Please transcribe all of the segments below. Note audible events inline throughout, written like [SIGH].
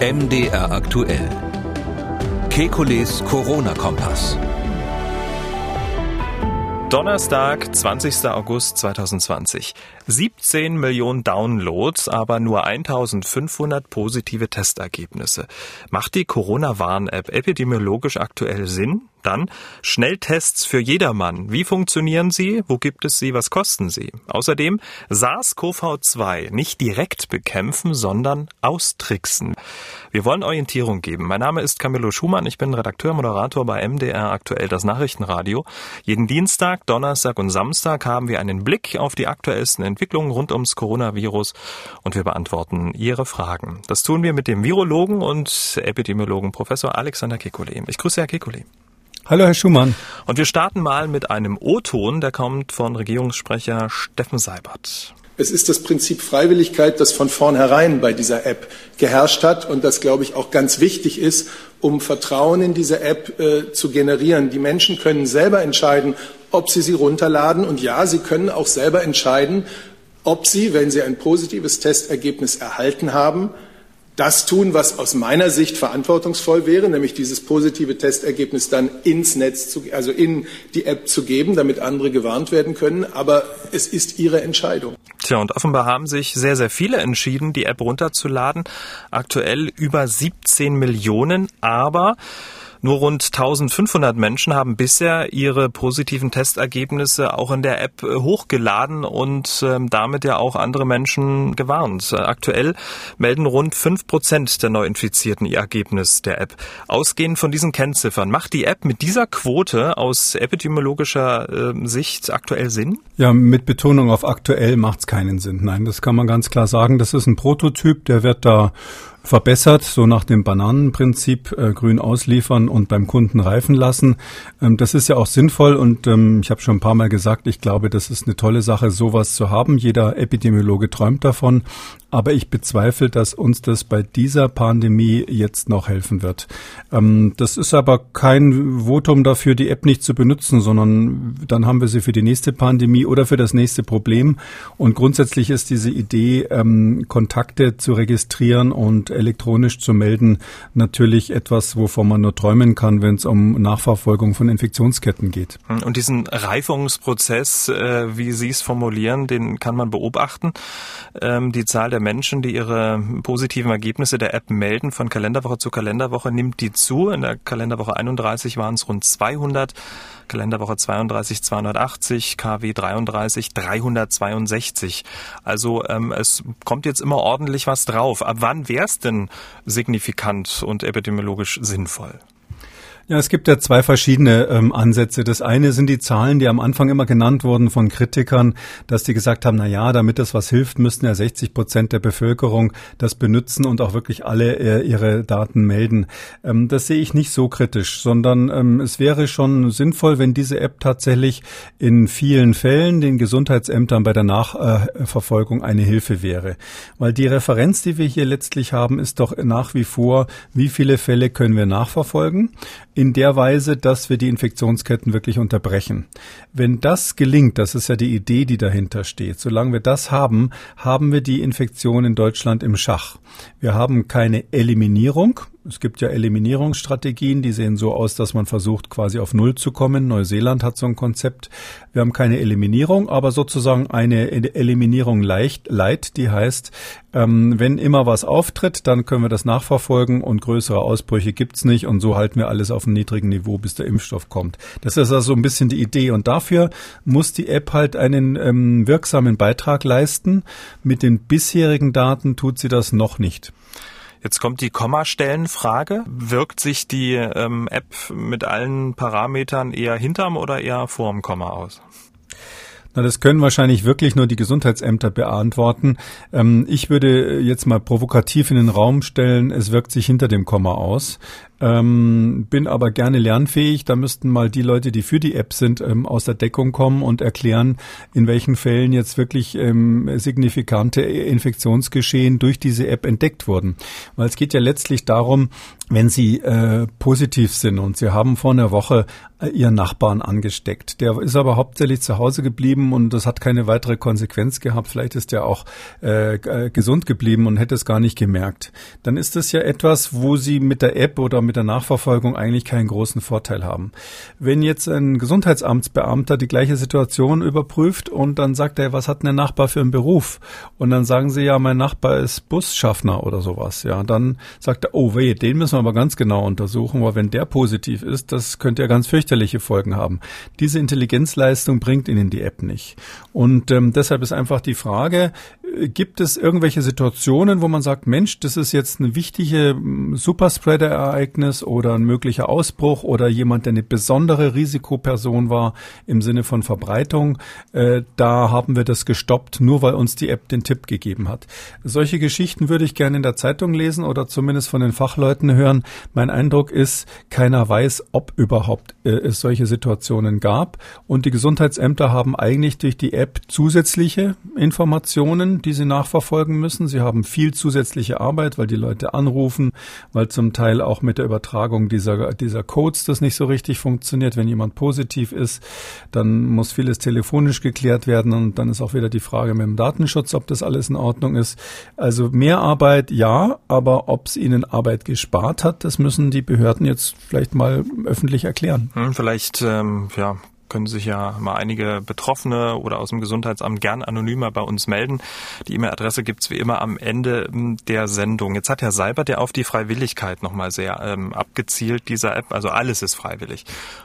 MDR aktuell. Kekules Corona-Kompass. Donnerstag, 20. August 2020. 17 Millionen Downloads, aber nur 1500 positive Testergebnisse. Macht die Corona-Warn-App epidemiologisch aktuell Sinn? Dann Schnelltests für jedermann. Wie funktionieren sie? Wo gibt es sie? Was kosten sie? Außerdem SARS-CoV-2 nicht direkt bekämpfen, sondern austricksen. Wir wollen Orientierung geben. Mein Name ist Camillo Schumann. Ich bin Redakteur, Moderator bei MDR aktuell das Nachrichtenradio. Jeden Dienstag, Donnerstag und Samstag haben wir einen Blick auf die aktuellsten Entwicklungen rund ums Coronavirus und wir beantworten Ihre Fragen. Das tun wir mit dem Virologen und Epidemiologen Professor Alexander Kekulé. Ich grüße Herr Kekulé. Hallo, Herr Schumann. Und wir starten mal mit einem O-Ton, der kommt von Regierungssprecher Steffen Seibert. Es ist das Prinzip Freiwilligkeit, das von vornherein bei dieser App geherrscht hat und das, glaube ich, auch ganz wichtig ist, um Vertrauen in diese App äh, zu generieren. Die Menschen können selber entscheiden, ob sie sie runterladen und ja, sie können auch selber entscheiden, ob sie, wenn sie ein positives Testergebnis erhalten haben, das tun, was aus meiner Sicht verantwortungsvoll wäre, nämlich dieses positive Testergebnis dann ins Netz, zu, also in die App zu geben, damit andere gewarnt werden können. Aber es ist ihre Entscheidung. Tja, und offenbar haben sich sehr, sehr viele entschieden, die App runterzuladen. Aktuell über 17 Millionen, aber nur rund 1500 Menschen haben bisher ihre positiven Testergebnisse auch in der App äh, hochgeladen und ähm, damit ja auch andere Menschen gewarnt. Aktuell melden rund 5 Prozent der Neuinfizierten ihr Ergebnis der App. Ausgehend von diesen Kennziffern, macht die App mit dieser Quote aus epidemiologischer äh, Sicht aktuell Sinn? Ja, mit Betonung auf aktuell macht es keinen Sinn. Nein, das kann man ganz klar sagen. Das ist ein Prototyp, der wird da verbessert, so nach dem Bananenprinzip äh, grün ausliefern und beim Kunden reifen lassen. Ähm, das ist ja auch sinnvoll und ähm, ich habe schon ein paar Mal gesagt, ich glaube, das ist eine tolle Sache, sowas zu haben. Jeder Epidemiologe träumt davon, aber ich bezweifle, dass uns das bei dieser Pandemie jetzt noch helfen wird. Ähm, das ist aber kein Votum dafür, die App nicht zu benutzen, sondern dann haben wir sie für die nächste Pandemie oder für das nächste Problem. Und grundsätzlich ist diese Idee, ähm, Kontakte zu registrieren und elektronisch zu melden, natürlich etwas, wovon man nur träumen kann, wenn es um Nachverfolgung von Infektionsketten geht. Und diesen Reifungsprozess, äh, wie Sie es formulieren, den kann man beobachten. Ähm, die Zahl der Menschen, die ihre positiven Ergebnisse der App melden, von Kalenderwoche zu Kalenderwoche nimmt die zu. In der Kalenderwoche 31 waren es rund 200. Kalenderwoche 32 280, KW 33 362. Also ähm, es kommt jetzt immer ordentlich was drauf. Ab wann wäre es denn signifikant und epidemiologisch sinnvoll? Ja, es gibt ja zwei verschiedene ähm, Ansätze. Das eine sind die Zahlen, die am Anfang immer genannt wurden von Kritikern, dass die gesagt haben, na ja, damit das was hilft, müssten ja 60 Prozent der Bevölkerung das benutzen und auch wirklich alle äh, ihre Daten melden. Ähm, das sehe ich nicht so kritisch, sondern ähm, es wäre schon sinnvoll, wenn diese App tatsächlich in vielen Fällen den Gesundheitsämtern bei der Nachverfolgung eine Hilfe wäre. Weil die Referenz, die wir hier letztlich haben, ist doch nach wie vor, wie viele Fälle können wir nachverfolgen in der Weise, dass wir die Infektionsketten wirklich unterbrechen. Wenn das gelingt, das ist ja die Idee, die dahinter steht, solange wir das haben, haben wir die Infektion in Deutschland im Schach. Wir haben keine Eliminierung, es gibt ja Eliminierungsstrategien, die sehen so aus, dass man versucht, quasi auf Null zu kommen. Neuseeland hat so ein Konzept. Wir haben keine Eliminierung, aber sozusagen eine Eliminierung leicht, light, die heißt, ähm, wenn immer was auftritt, dann können wir das nachverfolgen und größere Ausbrüche gibt's nicht und so halten wir alles auf einem niedrigen Niveau, bis der Impfstoff kommt. Das ist also ein bisschen die Idee und dafür muss die App halt einen ähm, wirksamen Beitrag leisten. Mit den bisherigen Daten tut sie das noch nicht. Jetzt kommt die Kommastellenfrage. Wirkt sich die ähm, App mit allen Parametern eher hinterm oder eher vorm Komma aus? Na, das können wahrscheinlich wirklich nur die Gesundheitsämter beantworten. Ähm, ich würde jetzt mal provokativ in den Raum stellen, es wirkt sich hinter dem Komma aus. Ähm, bin aber gerne lernfähig. Da müssten mal die Leute, die für die App sind, ähm, aus der Deckung kommen und erklären, in welchen Fällen jetzt wirklich ähm, signifikante Infektionsgeschehen durch diese App entdeckt wurden. Weil es geht ja letztlich darum, wenn Sie äh, positiv sind und Sie haben vor einer Woche äh, Ihren Nachbarn angesteckt. Der ist aber hauptsächlich zu Hause geblieben und das hat keine weitere Konsequenz gehabt. Vielleicht ist er auch äh, äh, gesund geblieben und hätte es gar nicht gemerkt. Dann ist das ja etwas, wo Sie mit der App oder mit der Nachverfolgung eigentlich keinen großen Vorteil haben. Wenn jetzt ein Gesundheitsamtsbeamter die gleiche Situation überprüft und dann sagt er, was hat denn der Nachbar für einen Beruf? Und dann sagen Sie ja, mein Nachbar ist Busschaffner oder sowas. Ja, dann sagt er, oh weh, den müssen wir aber ganz genau untersuchen, weil wenn der positiv ist, das könnte ja ganz fürchterliche Folgen haben. Diese Intelligenzleistung bringt Ihnen die App nicht. Und ähm, deshalb ist einfach die Frage, gibt es irgendwelche Situationen, wo man sagt, Mensch, das ist jetzt eine wichtige hm, Superspreader-Ereignis oder ein möglicher Ausbruch oder jemand, der eine besondere Risikoperson war im Sinne von Verbreitung, äh, da haben wir das gestoppt, nur weil uns die App den Tipp gegeben hat. Solche Geschichten würde ich gerne in der Zeitung lesen oder zumindest von den Fachleuten hören hören. Mein Eindruck ist, keiner weiß, ob überhaupt äh, es solche Situationen gab. Und die Gesundheitsämter haben eigentlich durch die App zusätzliche Informationen, die sie nachverfolgen müssen. Sie haben viel zusätzliche Arbeit, weil die Leute anrufen, weil zum Teil auch mit der Übertragung dieser, dieser Codes das nicht so richtig funktioniert. Wenn jemand positiv ist, dann muss vieles telefonisch geklärt werden und dann ist auch wieder die Frage mit dem Datenschutz, ob das alles in Ordnung ist. Also mehr Arbeit, ja, aber ob es ihnen Arbeit gespart hat, das müssen die Behörden jetzt vielleicht mal öffentlich erklären. Hm, vielleicht ähm, ja, können sich ja mal einige Betroffene oder aus dem Gesundheitsamt gern anonymer bei uns melden. Die E-Mail-Adresse gibt's wie immer am Ende hm, der Sendung. Jetzt hat Herr Seibert ja auf die Freiwilligkeit nochmal sehr ähm, abgezielt, dieser App. Also alles ist freiwillig.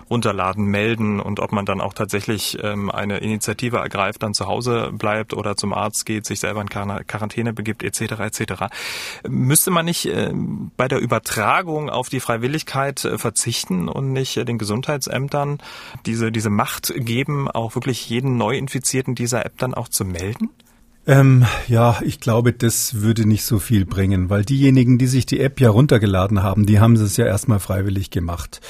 Runterladen, melden und ob man dann auch tatsächlich ähm, eine Initiative ergreift, dann zu Hause bleibt oder zum Arzt geht, sich selber in Quarantäne begibt, etc. etc. Müsste man nicht äh, bei der Übertragung auf die Freiwilligkeit äh, verzichten und nicht äh, den Gesundheitsämtern diese, diese Macht geben, auch wirklich jeden Neuinfizierten dieser App dann auch zu melden? Ähm, ja, ich glaube, das würde nicht so viel bringen, weil diejenigen, die sich die App ja runtergeladen haben, die haben es ja erstmal freiwillig gemacht.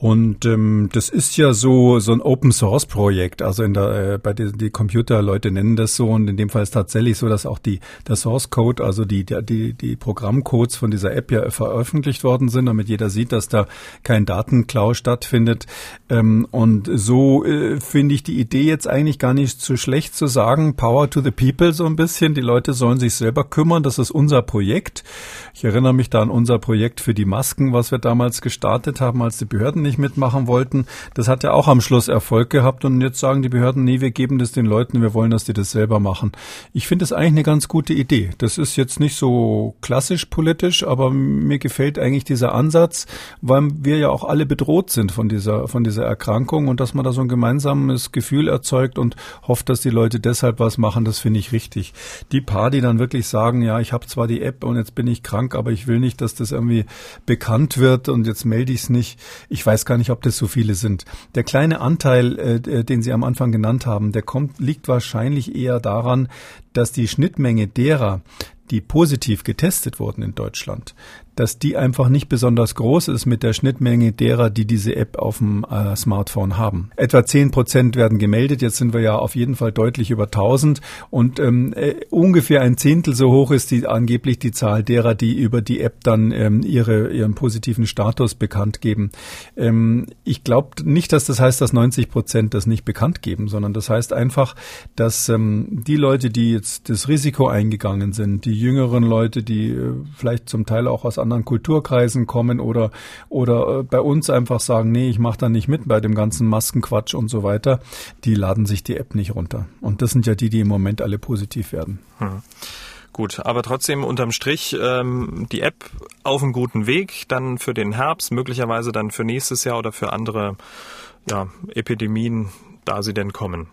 Und ähm, das ist ja so so ein Open Source Projekt. Also in der äh, bei den die Computerleute nennen das so und in dem Fall ist tatsächlich so, dass auch die der Source Code, also die die die Programmcodes von dieser App ja veröffentlicht worden sind, damit jeder sieht, dass da kein Datenklau stattfindet. Ähm, und so äh, finde ich die Idee jetzt eigentlich gar nicht so schlecht zu sagen. Power to the people so ein bisschen. Die Leute sollen sich selber kümmern. Das ist unser Projekt. Ich erinnere mich da an unser Projekt für die Masken, was wir damals gestartet haben, als die Behörden nicht mitmachen wollten. Das hat ja auch am Schluss Erfolg gehabt und jetzt sagen die Behörden, nee, wir geben das den Leuten, wir wollen, dass die das selber machen. Ich finde das eigentlich eine ganz gute Idee. Das ist jetzt nicht so klassisch politisch, aber mir gefällt eigentlich dieser Ansatz, weil wir ja auch alle bedroht sind von dieser, von dieser Erkrankung und dass man da so ein gemeinsames Gefühl erzeugt und hofft, dass die Leute deshalb was machen, das finde ich richtig. Die paar, die dann wirklich sagen, ja, ich habe zwar die App und jetzt bin ich krank, aber ich will nicht, dass das irgendwie bekannt wird und jetzt melde ich es nicht. Ich weiß weiß gar nicht, ob das so viele sind. Der kleine Anteil, äh, äh, den Sie am Anfang genannt haben, der kommt, liegt wahrscheinlich eher daran, dass die Schnittmenge derer, die positiv getestet wurden in Deutschland, dass die einfach nicht besonders groß ist mit der Schnittmenge derer, die diese App auf dem äh, Smartphone haben. Etwa zehn Prozent werden gemeldet. Jetzt sind wir ja auf jeden Fall deutlich über 1000 und ähm, äh, ungefähr ein Zehntel so hoch ist die angeblich die Zahl derer, die über die App dann ähm, ihre ihren positiven Status bekannt geben. Ähm, ich glaube nicht, dass das heißt, dass 90 Prozent das nicht bekannt geben, sondern das heißt einfach, dass ähm, die Leute, die jetzt das Risiko eingegangen sind, die jüngeren Leute, die äh, vielleicht zum Teil auch aus anderen Kulturkreisen kommen oder, oder äh, bei uns einfach sagen, nee, ich mache da nicht mit bei dem ganzen Maskenquatsch und so weiter, die laden sich die App nicht runter. Und das sind ja die, die im Moment alle positiv werden. Hm. Gut, aber trotzdem unterm Strich ähm, die App auf einem guten Weg, dann für den Herbst, möglicherweise dann für nächstes Jahr oder für andere ja, Epidemien, da sie denn kommen.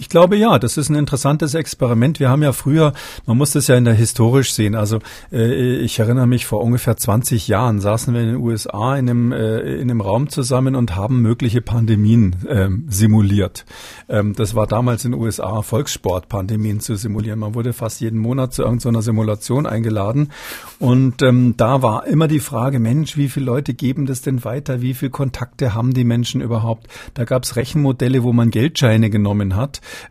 Ich glaube ja, das ist ein interessantes Experiment. Wir haben ja früher, man muss das ja in der historisch sehen. Also äh, ich erinnere mich, vor ungefähr 20 Jahren saßen wir in den USA in einem, äh, in einem Raum zusammen und haben mögliche Pandemien ähm, simuliert. Ähm, das war damals in den USA Volkssport, Pandemien zu simulieren. Man wurde fast jeden Monat zu irgendeiner Simulation eingeladen und ähm, da war immer die Frage, Mensch, wie viele Leute geben das denn weiter? Wie viele Kontakte haben die Menschen überhaupt? Da gab es Rechenmodelle, wo man Geldscheine genommen hat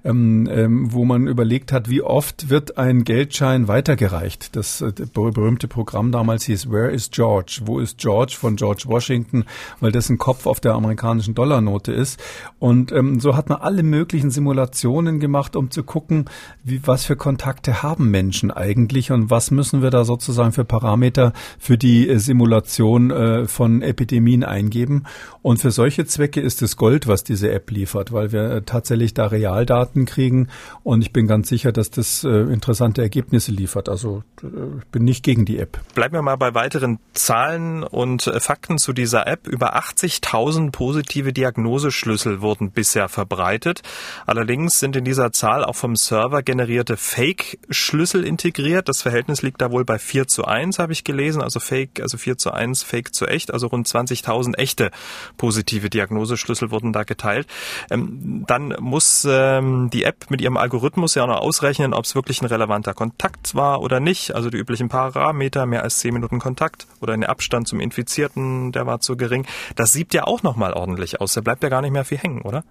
ähm, ähm, wo man überlegt hat, wie oft wird ein Geldschein weitergereicht. Das äh, berühmte Programm damals hieß Where is George? Wo ist George von George Washington? Weil das ein Kopf auf der amerikanischen Dollarnote ist. Und ähm, so hat man alle möglichen Simulationen gemacht, um zu gucken, wie, was für Kontakte haben Menschen eigentlich und was müssen wir da sozusagen für Parameter für die äh, Simulation äh, von Epidemien eingeben. Und für solche Zwecke ist es Gold, was diese App liefert, weil wir äh, tatsächlich da real Daten kriegen. Und ich bin ganz sicher, dass das äh, interessante Ergebnisse liefert. Also äh, ich bin nicht gegen die App. Bleiben wir mal bei weiteren Zahlen und äh, Fakten zu dieser App. Über 80.000 positive Diagnoseschlüssel wurden bisher verbreitet. Allerdings sind in dieser Zahl auch vom Server generierte Fake-Schlüssel integriert. Das Verhältnis liegt da wohl bei 4 zu 1, habe ich gelesen. Also Fake, also 4 zu 1, Fake zu echt. Also rund 20.000 echte positive Diagnoseschlüssel wurden da geteilt. Ähm, dann muss ähm, die App mit ihrem Algorithmus ja auch noch ausrechnen, ob es wirklich ein relevanter Kontakt war oder nicht. Also die üblichen Parameter, mehr als zehn Minuten Kontakt oder ein Abstand zum Infizierten, der war zu gering. Das sieht ja auch nochmal ordentlich aus. Da bleibt ja gar nicht mehr viel hängen, oder?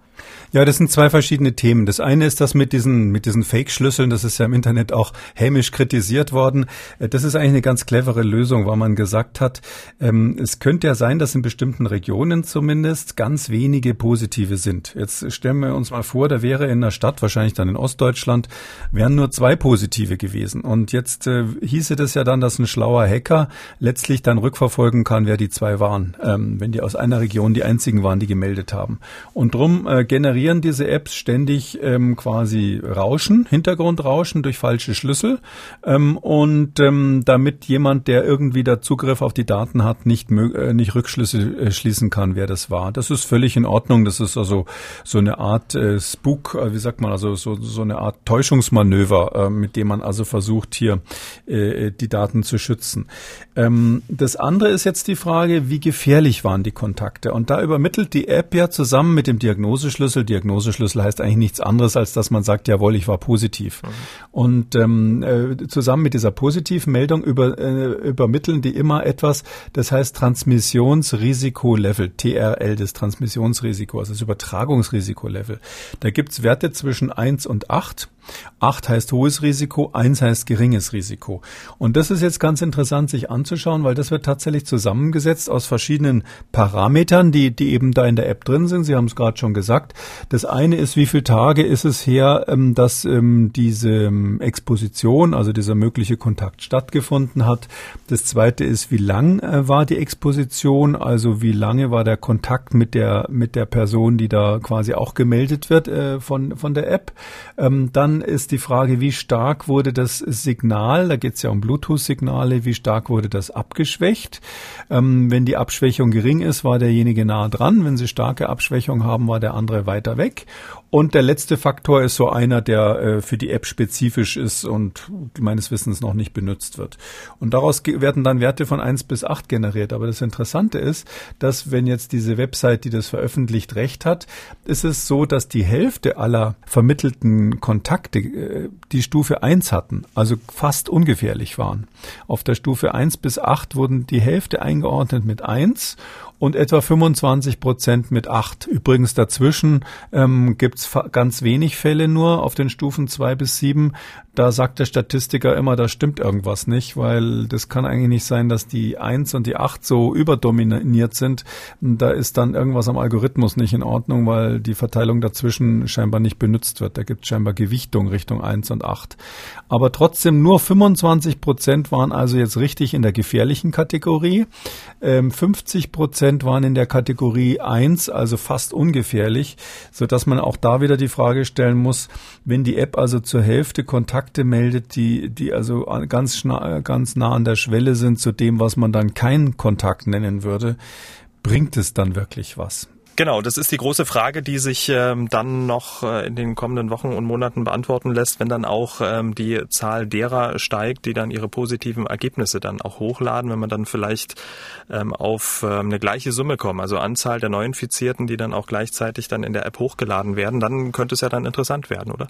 Ja, das sind zwei verschiedene Themen. Das eine ist das mit diesen, mit diesen Fake-Schlüsseln. Das ist ja im Internet auch hämisch kritisiert worden. Äh, das ist eigentlich eine ganz clevere Lösung, weil man gesagt hat, ähm, es könnte ja sein, dass in bestimmten Regionen zumindest ganz wenige positive sind. Jetzt stellen wir uns mal vor, da wäre in der Stadt, wahrscheinlich dann in Ostdeutschland, wären nur zwei positive gewesen. Und jetzt äh, hieße das ja dann, dass ein schlauer Hacker letztlich dann rückverfolgen kann, wer die zwei waren, ähm, wenn die aus einer Region die einzigen waren, die gemeldet haben. Und drum äh, generieren diese Apps ständig ähm, quasi Rauschen, Hintergrundrauschen durch falsche Schlüssel. Ähm, und ähm, damit jemand, der irgendwie da Zugriff auf die Daten hat, nicht, äh, nicht Rückschlüsse äh, schließen kann, wer das war. Das ist völlig in Ordnung. Das ist also so eine Art äh, Spook, äh, wie sagt man, also so, so eine Art Täuschungsmanöver, äh, mit dem man also versucht, hier äh, die Daten zu schützen. Ähm, das andere ist jetzt die Frage, wie gefährlich waren die Kontakte? Und da übermittelt die App ja zusammen mit dem Diagnoseschlüssel, Diagnoseschlüssel heißt eigentlich nichts anderes, als dass man sagt, jawohl, ich war positiv. Mhm. Und ähm, äh, zusammen mit dieser positiven Meldung über, äh, übermitteln die immer etwas, das heißt Transmissionsrisiko-Level, TRL, das Transmissionsrisiko, also das Übertragungsrisiko-Level. Da gibt's Werte zwischen eins und acht 8 heißt hohes Risiko, 1 heißt geringes Risiko. Und das ist jetzt ganz interessant, sich anzuschauen, weil das wird tatsächlich zusammengesetzt aus verschiedenen Parametern, die, die eben da in der App drin sind. Sie haben es gerade schon gesagt. Das eine ist, wie viele Tage ist es her, ähm, dass ähm, diese ähm, Exposition, also dieser mögliche Kontakt stattgefunden hat. Das zweite ist, wie lang äh, war die Exposition, also wie lange war der Kontakt mit der, mit der Person, die da quasi auch gemeldet wird äh, von, von der App. Dann ist die Frage, wie stark wurde das Signal, da geht es ja um Bluetooth-Signale, wie stark wurde das abgeschwächt? Ähm, wenn die Abschwächung gering ist, war derjenige nah dran. Wenn sie starke Abschwächung haben, war der andere weiter weg. Und der letzte Faktor ist so einer, der äh, für die App spezifisch ist und meines Wissens noch nicht benutzt wird. Und daraus werden dann Werte von eins bis acht generiert. Aber das Interessante ist, dass wenn jetzt diese Website, die das veröffentlicht, recht hat, ist es so, dass die Hälfte aller vermittelten Kontakte äh, die Stufe eins hatten, also fast ungefährlich waren. Auf der Stufe eins bis acht wurden die Hälfte eingeordnet mit eins und etwa 25 Prozent mit acht. Übrigens dazwischen ähm, gibt ganz wenig Fälle nur auf den Stufen zwei bis sieben. Da sagt der Statistiker immer, da stimmt irgendwas nicht, weil das kann eigentlich nicht sein, dass die eins und die acht so überdominiert sind. Da ist dann irgendwas am Algorithmus nicht in Ordnung, weil die Verteilung dazwischen scheinbar nicht benutzt wird. Da gibt es scheinbar Gewichtung Richtung eins und acht. Aber trotzdem nur 25 Prozent waren also jetzt richtig in der gefährlichen Kategorie. Ähm, 50 Prozent Prozent waren in der Kategorie 1, also fast ungefährlich, so dass man auch da wieder die Frage stellen muss, wenn die App also zur Hälfte Kontakte meldet, die, die also ganz, ganz nah an der Schwelle sind zu dem, was man dann keinen Kontakt nennen würde, bringt es dann wirklich was? Genau, das ist die große Frage, die sich ähm, dann noch äh, in den kommenden Wochen und Monaten beantworten lässt, wenn dann auch ähm, die Zahl derer steigt, die dann ihre positiven Ergebnisse dann auch hochladen, wenn man dann vielleicht ähm, auf ähm, eine gleiche Summe kommen, also Anzahl der Neuinfizierten, die dann auch gleichzeitig dann in der App hochgeladen werden, dann könnte es ja dann interessant werden, oder?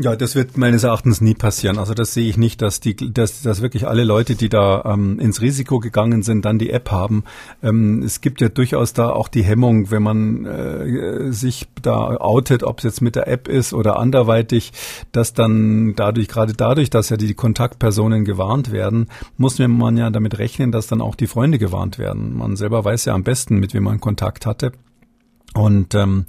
Ja, das wird meines Erachtens nie passieren. Also das sehe ich nicht, dass die, dass, dass wirklich alle Leute, die da ähm, ins Risiko gegangen sind, dann die App haben. Ähm, es gibt ja durchaus da auch die Hemmung, wenn man äh, sich da outet, ob es jetzt mit der App ist oder anderweitig, dass dann dadurch, gerade dadurch, dass ja die Kontaktpersonen gewarnt werden, muss man ja damit rechnen, dass dann auch die Freunde gewarnt werden. Man selber weiß ja am besten, mit wem man Kontakt hatte. Und ähm,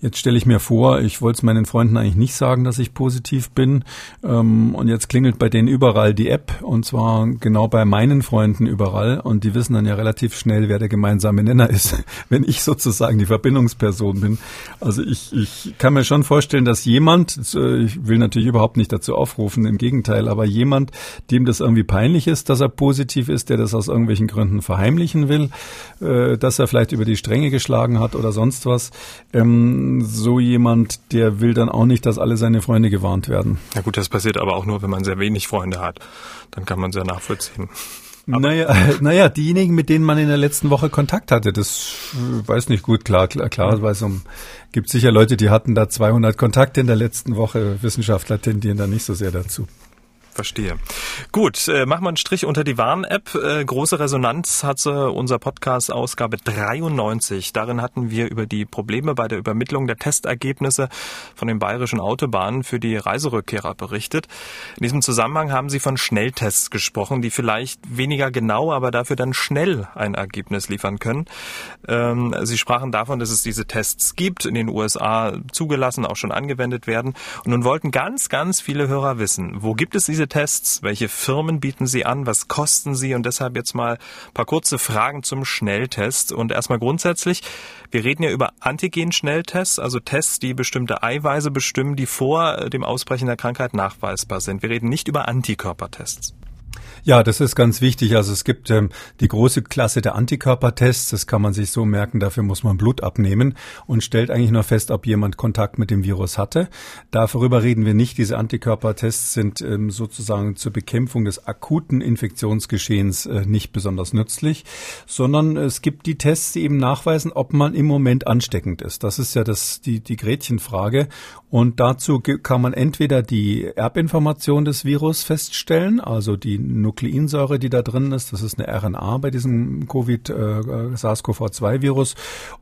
jetzt stelle ich mir vor, ich wollte es meinen Freunden eigentlich nicht sagen, dass ich positiv bin. Ähm, und jetzt klingelt bei denen überall die App und zwar genau bei meinen Freunden überall. Und die wissen dann ja relativ schnell, wer der gemeinsame Nenner ist, [LAUGHS] wenn ich sozusagen die Verbindungsperson bin. Also ich, ich kann mir schon vorstellen, dass jemand, ich will natürlich überhaupt nicht dazu aufrufen, im Gegenteil, aber jemand, dem das irgendwie peinlich ist, dass er positiv ist, der das aus irgendwelchen Gründen verheimlichen will, äh, dass er vielleicht über die Stränge geschlagen hat oder sonst was. Ähm, so jemand, der will dann auch nicht, dass alle seine Freunde gewarnt werden. Na gut, das passiert aber auch nur, wenn man sehr wenig Freunde hat. Dann kann man sehr nachvollziehen. Aber naja, [LAUGHS] naja, diejenigen, mit denen man in der letzten Woche Kontakt hatte, das äh, weiß nicht gut, klar, klar, klar, weil es um, gibt sicher Leute, die hatten da 200 Kontakte in der letzten Woche. Wissenschaftler tendieren da nicht so sehr dazu. Verstehe. Gut, äh, machen wir einen Strich unter die Warn-App. Äh, große Resonanz hatte unser Podcast Ausgabe 93. Darin hatten wir über die Probleme bei der Übermittlung der Testergebnisse von den bayerischen Autobahnen für die Reiserückkehrer berichtet. In diesem Zusammenhang haben Sie von Schnelltests gesprochen, die vielleicht weniger genau, aber dafür dann schnell ein Ergebnis liefern können. Ähm, Sie sprachen davon, dass es diese Tests gibt, in den USA zugelassen, auch schon angewendet werden. Und nun wollten ganz, ganz viele Hörer wissen, wo gibt es diese diese Tests? Welche Firmen bieten sie an? Was kosten sie? Und deshalb jetzt mal ein paar kurze Fragen zum Schnelltest. Und erstmal grundsätzlich, wir reden ja über Antigen-Schnelltests, also Tests, die bestimmte Eiweiße bestimmen, die vor dem Ausbrechen der Krankheit nachweisbar sind. Wir reden nicht über Antikörpertests. Ja, das ist ganz wichtig. Also es gibt ähm, die große Klasse der Antikörpertests. Das kann man sich so merken. Dafür muss man Blut abnehmen und stellt eigentlich nur fest, ob jemand Kontakt mit dem Virus hatte. Darüber reden wir nicht. Diese Antikörpertests sind ähm, sozusagen zur Bekämpfung des akuten Infektionsgeschehens äh, nicht besonders nützlich, sondern es gibt die Tests, die eben nachweisen, ob man im Moment ansteckend ist. Das ist ja das, die, die Gretchenfrage. Und dazu kann man entweder die Erbinformation des Virus feststellen, also die Nukleinsäure, die da drin ist, das ist eine RNA bei diesem Covid äh, SARS-CoV-2-Virus,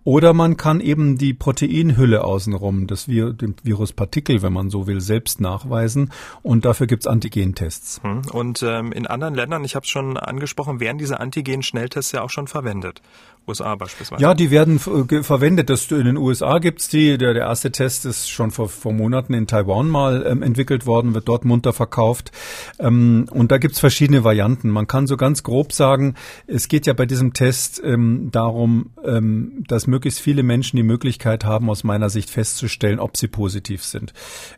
oder man kann eben die Proteinhülle außenrum, das Vir dem Viruspartikel, wenn man so will, selbst nachweisen. Und dafür gibt's Antigentests. Hm. Und ähm, in anderen Ländern, ich habe es schon angesprochen, werden diese Antigen-Schnelltests ja auch schon verwendet. USA beispielsweise. Ja, die werden verwendet. Das, in den USA gibt's die. Der, der erste Test ist schon vor, vor Monaten in Taiwan mal ähm, entwickelt worden, wird dort munter verkauft. Ähm, und da gibt's verschiedene Varianten. Man kann so ganz grob sagen, es geht ja bei diesem Test ähm, darum, ähm, dass möglichst viele Menschen die Möglichkeit haben, aus meiner Sicht festzustellen, ob sie positiv sind.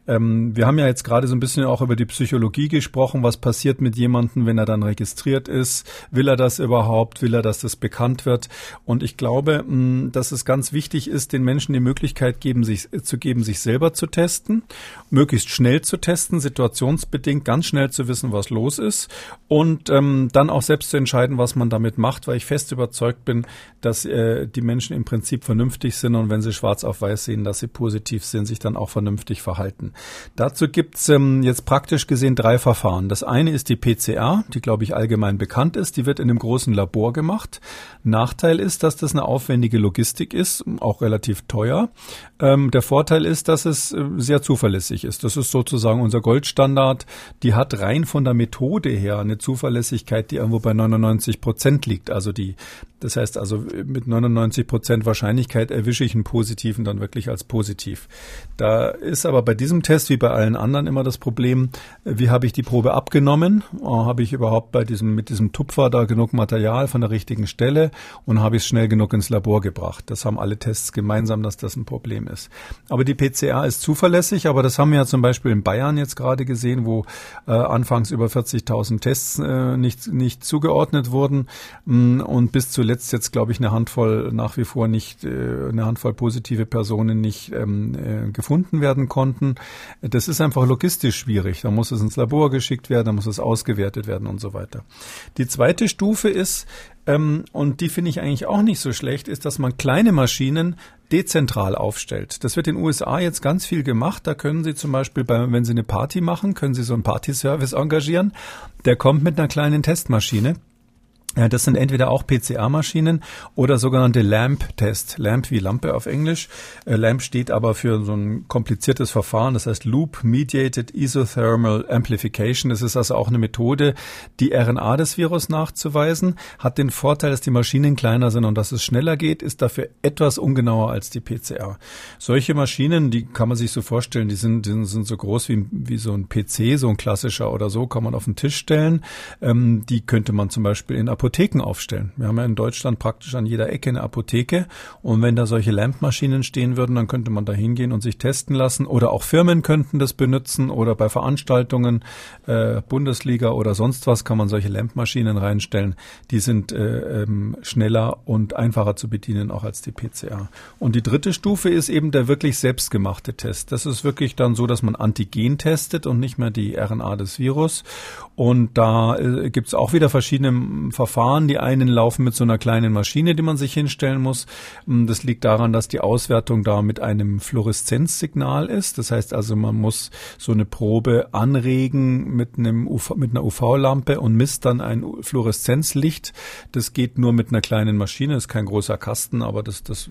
Ähm, wir haben ja jetzt gerade so ein bisschen auch über die Psychologie gesprochen. Was passiert mit jemandem, wenn er dann registriert ist? Will er das überhaupt? Will er, dass das bekannt wird? Und ich glaube, mm, dass es ganz wichtig ist, den Menschen die Möglichkeit geben, sich, zu geben, sich selber zu testen, möglichst schnell zu testen, situationsbedingt ganz schnell zu wissen, was los ist und ähm, dann auch selbst zu entscheiden, was man damit macht, weil ich fest überzeugt bin, dass äh, die Menschen im Prinzip vernünftig sind und wenn sie schwarz auf weiß sehen, dass sie positiv sind, sich dann auch vernünftig verhalten. Dazu gibt's ähm, jetzt praktisch gesehen drei Verfahren. Das eine ist die PCR, die glaube ich allgemein bekannt ist. Die wird in einem großen Labor gemacht. Nachteil ist, dass das eine aufwendige Logistik ist, auch relativ teuer. Ähm, der Vorteil ist, dass es äh, sehr zuverlässig ist. Das ist sozusagen unser Goldstandard. Die hat rein von der Methode her eine Zuverlässigkeit, die irgendwo bei 99 Prozent liegt. Also die, das heißt also mit 99 Prozent Wahrscheinlichkeit erwische ich einen positiven dann wirklich als positiv. Da ist aber bei diesem Test wie bei allen anderen immer das Problem, wie habe ich die Probe abgenommen? Habe ich überhaupt bei diesem, mit diesem Tupfer da genug Material von der richtigen Stelle und habe ich es schnell genug ins Labor gebracht? Das haben alle Tests gemeinsam, dass das ein Problem ist. Aber die PCR ist zuverlässig, aber das haben wir ja zum Beispiel in Bayern jetzt gerade gesehen, wo äh, anfangs über 40.000 Tests äh, nicht, nicht zugeordnet wurden mm, und bis zuletzt jetzt, glaube ich, eine Handvoll nach wie vor nicht, äh, eine Handvoll positive Personen nicht ähm, äh, gefunden werden konnten. Das ist einfach logistisch schwierig. Da muss es ins Labor geschickt werden, da muss es ausgewertet werden und so weiter. Die zweite Stufe ist, ähm, und die finde ich eigentlich auch nicht so schlecht, ist, dass man kleine Maschinen dezentral aufstellt. Das wird in den USA jetzt ganz viel gemacht. Da können Sie zum Beispiel, bei, wenn Sie eine Party machen, können Sie so einen Party-Service engagieren. Der kommt mit einer kleinen Testmaschine das sind entweder auch PCR-Maschinen oder sogenannte LAMP-Test. LAMP wie Lampe auf Englisch. Äh, LAMP steht aber für so ein kompliziertes Verfahren, das heißt Loop Mediated Isothermal Amplification. Das ist also auch eine Methode, die RNA des Virus nachzuweisen, hat den Vorteil, dass die Maschinen kleiner sind und dass es schneller geht, ist dafür etwas ungenauer als die PCR. Solche Maschinen, die kann man sich so vorstellen, die sind, die sind so groß wie, wie so ein PC, so ein klassischer oder so, kann man auf den Tisch stellen. Ähm, die könnte man zum Beispiel in Apotheken aufstellen. Wir haben ja in Deutschland praktisch an jeder Ecke eine Apotheke und wenn da solche Lampmaschinen stehen würden, dann könnte man da hingehen und sich testen lassen oder auch Firmen könnten das benutzen oder bei Veranstaltungen, äh, Bundesliga oder sonst was kann man solche Lampmaschinen reinstellen. Die sind äh, ähm, schneller und einfacher zu bedienen auch als die PCR. Und die dritte Stufe ist eben der wirklich selbstgemachte Test. Das ist wirklich dann so, dass man Antigen testet und nicht mehr die RNA des Virus. Und da äh, es auch wieder verschiedene Verfahren Verfahren. Die einen laufen mit so einer kleinen Maschine, die man sich hinstellen muss. Mm, das liegt daran, dass die Auswertung da mit einem Fluoreszenzsignal ist. Das heißt also, man muss so eine Probe anregen mit einem UV, mit einer UV-Lampe und misst dann ein Fluoreszenzlicht. Das geht nur mit einer kleinen Maschine, das ist kein großer Kasten, aber das, das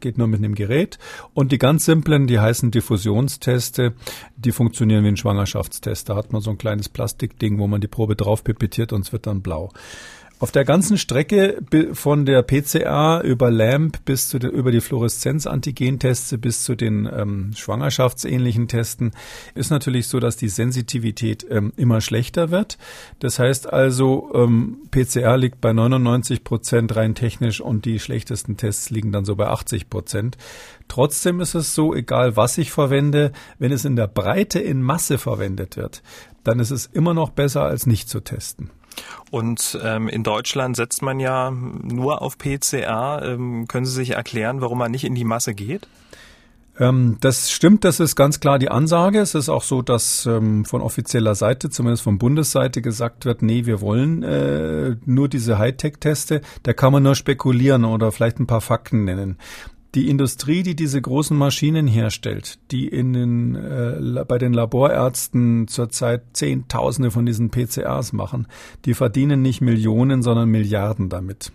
geht nur mit einem Gerät. Und die ganz simplen, die heißen Diffusionsteste, die funktionieren wie ein Schwangerschaftstest. Da hat man so ein kleines Plastikding, wo man die Probe drauf pipettiert und es wird dann blau. Auf der ganzen Strecke von der PCA über LAMP bis zu den, über die Fluoreszenz-Antigen-Tests bis zu den ähm, schwangerschaftsähnlichen Testen ist natürlich so, dass die Sensitivität ähm, immer schlechter wird. Das heißt also, ähm, PCR liegt bei 99 Prozent rein technisch und die schlechtesten Tests liegen dann so bei 80 Prozent. Trotzdem ist es so, egal was ich verwende, wenn es in der Breite in Masse verwendet wird, dann ist es immer noch besser als nicht zu testen. Und ähm, in Deutschland setzt man ja nur auf PCR. Ähm, können Sie sich erklären, warum man nicht in die Masse geht? Ähm, das stimmt, das ist ganz klar die Ansage. Es ist auch so, dass ähm, von offizieller Seite, zumindest von Bundesseite, gesagt wird, nee, wir wollen äh, nur diese Hightech-Teste. Da kann man nur spekulieren oder vielleicht ein paar Fakten nennen. Die Industrie, die diese großen Maschinen herstellt, die in den, äh, bei den Laborärzten zurzeit Zehntausende von diesen PCRs machen, die verdienen nicht Millionen, sondern Milliarden damit.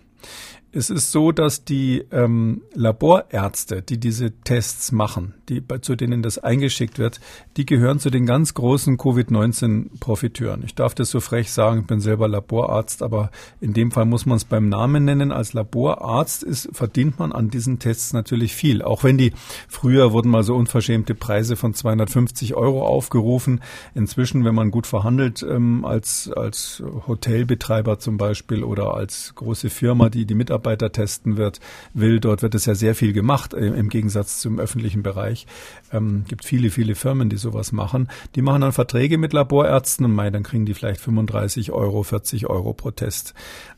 Es ist so, dass die ähm, Laborärzte, die diese Tests machen, die, zu denen das eingeschickt wird, die gehören zu den ganz großen Covid-19-Profiteuren. Ich darf das so frech sagen, ich bin selber Laborarzt, aber in dem Fall muss man es beim Namen nennen. Als Laborarzt ist, verdient man an diesen Tests natürlich viel. Auch wenn die, früher wurden mal so unverschämte Preise von 250 Euro aufgerufen. Inzwischen, wenn man gut verhandelt, ähm, als, als Hotelbetreiber zum Beispiel oder als große Firma, die die Mitarbeiter testen wird, will, dort wird es ja sehr viel gemacht, im Gegensatz zum öffentlichen Bereich. Ähm, gibt viele, viele Firmen, die sowas machen. Die machen dann Verträge mit Laborärzten und mei, dann kriegen die vielleicht 35 Euro, 40 Euro pro Test.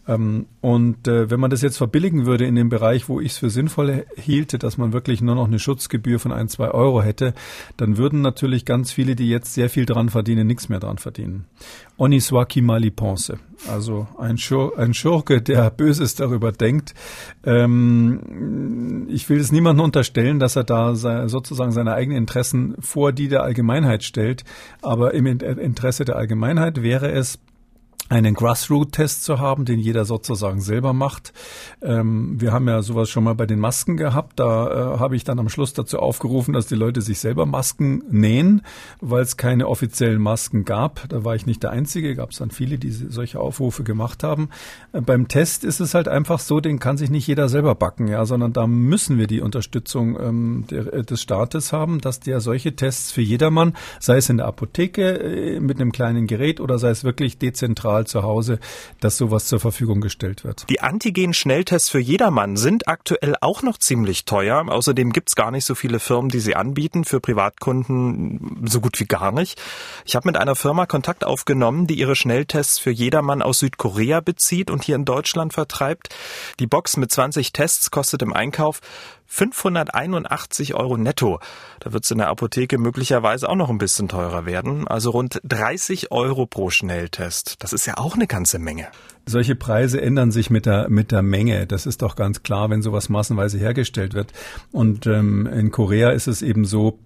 Ähm, und äh, wenn man das jetzt verbilligen würde in dem Bereich, wo ich es für sinnvoll hielte, dass man wirklich nur noch eine Schutzgebühr von ein, zwei Euro hätte, dann würden natürlich ganz viele, die jetzt sehr viel dran verdienen, nichts mehr dran verdienen. Oniswaki Maliponce, also ein, Schur ein Schurke, der [LAUGHS] Böses darüber denkt. Ähm, ich will es niemandem unterstellen, dass er da sozusagen seine eigenen Interessen vor die der Allgemeinheit stellt, aber im Interesse der Allgemeinheit wäre es, einen Grassroot-Test zu haben, den jeder sozusagen selber macht. Ähm, wir haben ja sowas schon mal bei den Masken gehabt. Da äh, habe ich dann am Schluss dazu aufgerufen, dass die Leute sich selber Masken nähen, weil es keine offiziellen Masken gab. Da war ich nicht der Einzige, gab es dann viele, die solche Aufrufe gemacht haben. Äh, beim Test ist es halt einfach so, den kann sich nicht jeder selber backen, ja, sondern da müssen wir die Unterstützung ähm, der, äh, des Staates haben, dass der solche Tests für jedermann, sei es in der Apotheke äh, mit einem kleinen Gerät oder sei es wirklich dezentral zentral zu Hause, dass sowas zur Verfügung gestellt wird. Die Antigen-Schnelltests für jedermann sind aktuell auch noch ziemlich teuer. Außerdem gibt's gar nicht so viele Firmen, die sie anbieten. Für Privatkunden so gut wie gar nicht. Ich habe mit einer Firma Kontakt aufgenommen, die ihre Schnelltests für jedermann aus Südkorea bezieht und hier in Deutschland vertreibt. Die Box mit 20 Tests kostet im Einkauf 581 Euro netto. Da wird es in der Apotheke möglicherweise auch noch ein bisschen teurer werden. Also rund 30 Euro pro Schnelltest. Das ist ja auch eine ganze Menge. Solche Preise ändern sich mit der, mit der Menge. Das ist doch ganz klar, wenn sowas massenweise hergestellt wird. Und ähm, in Korea ist es eben so,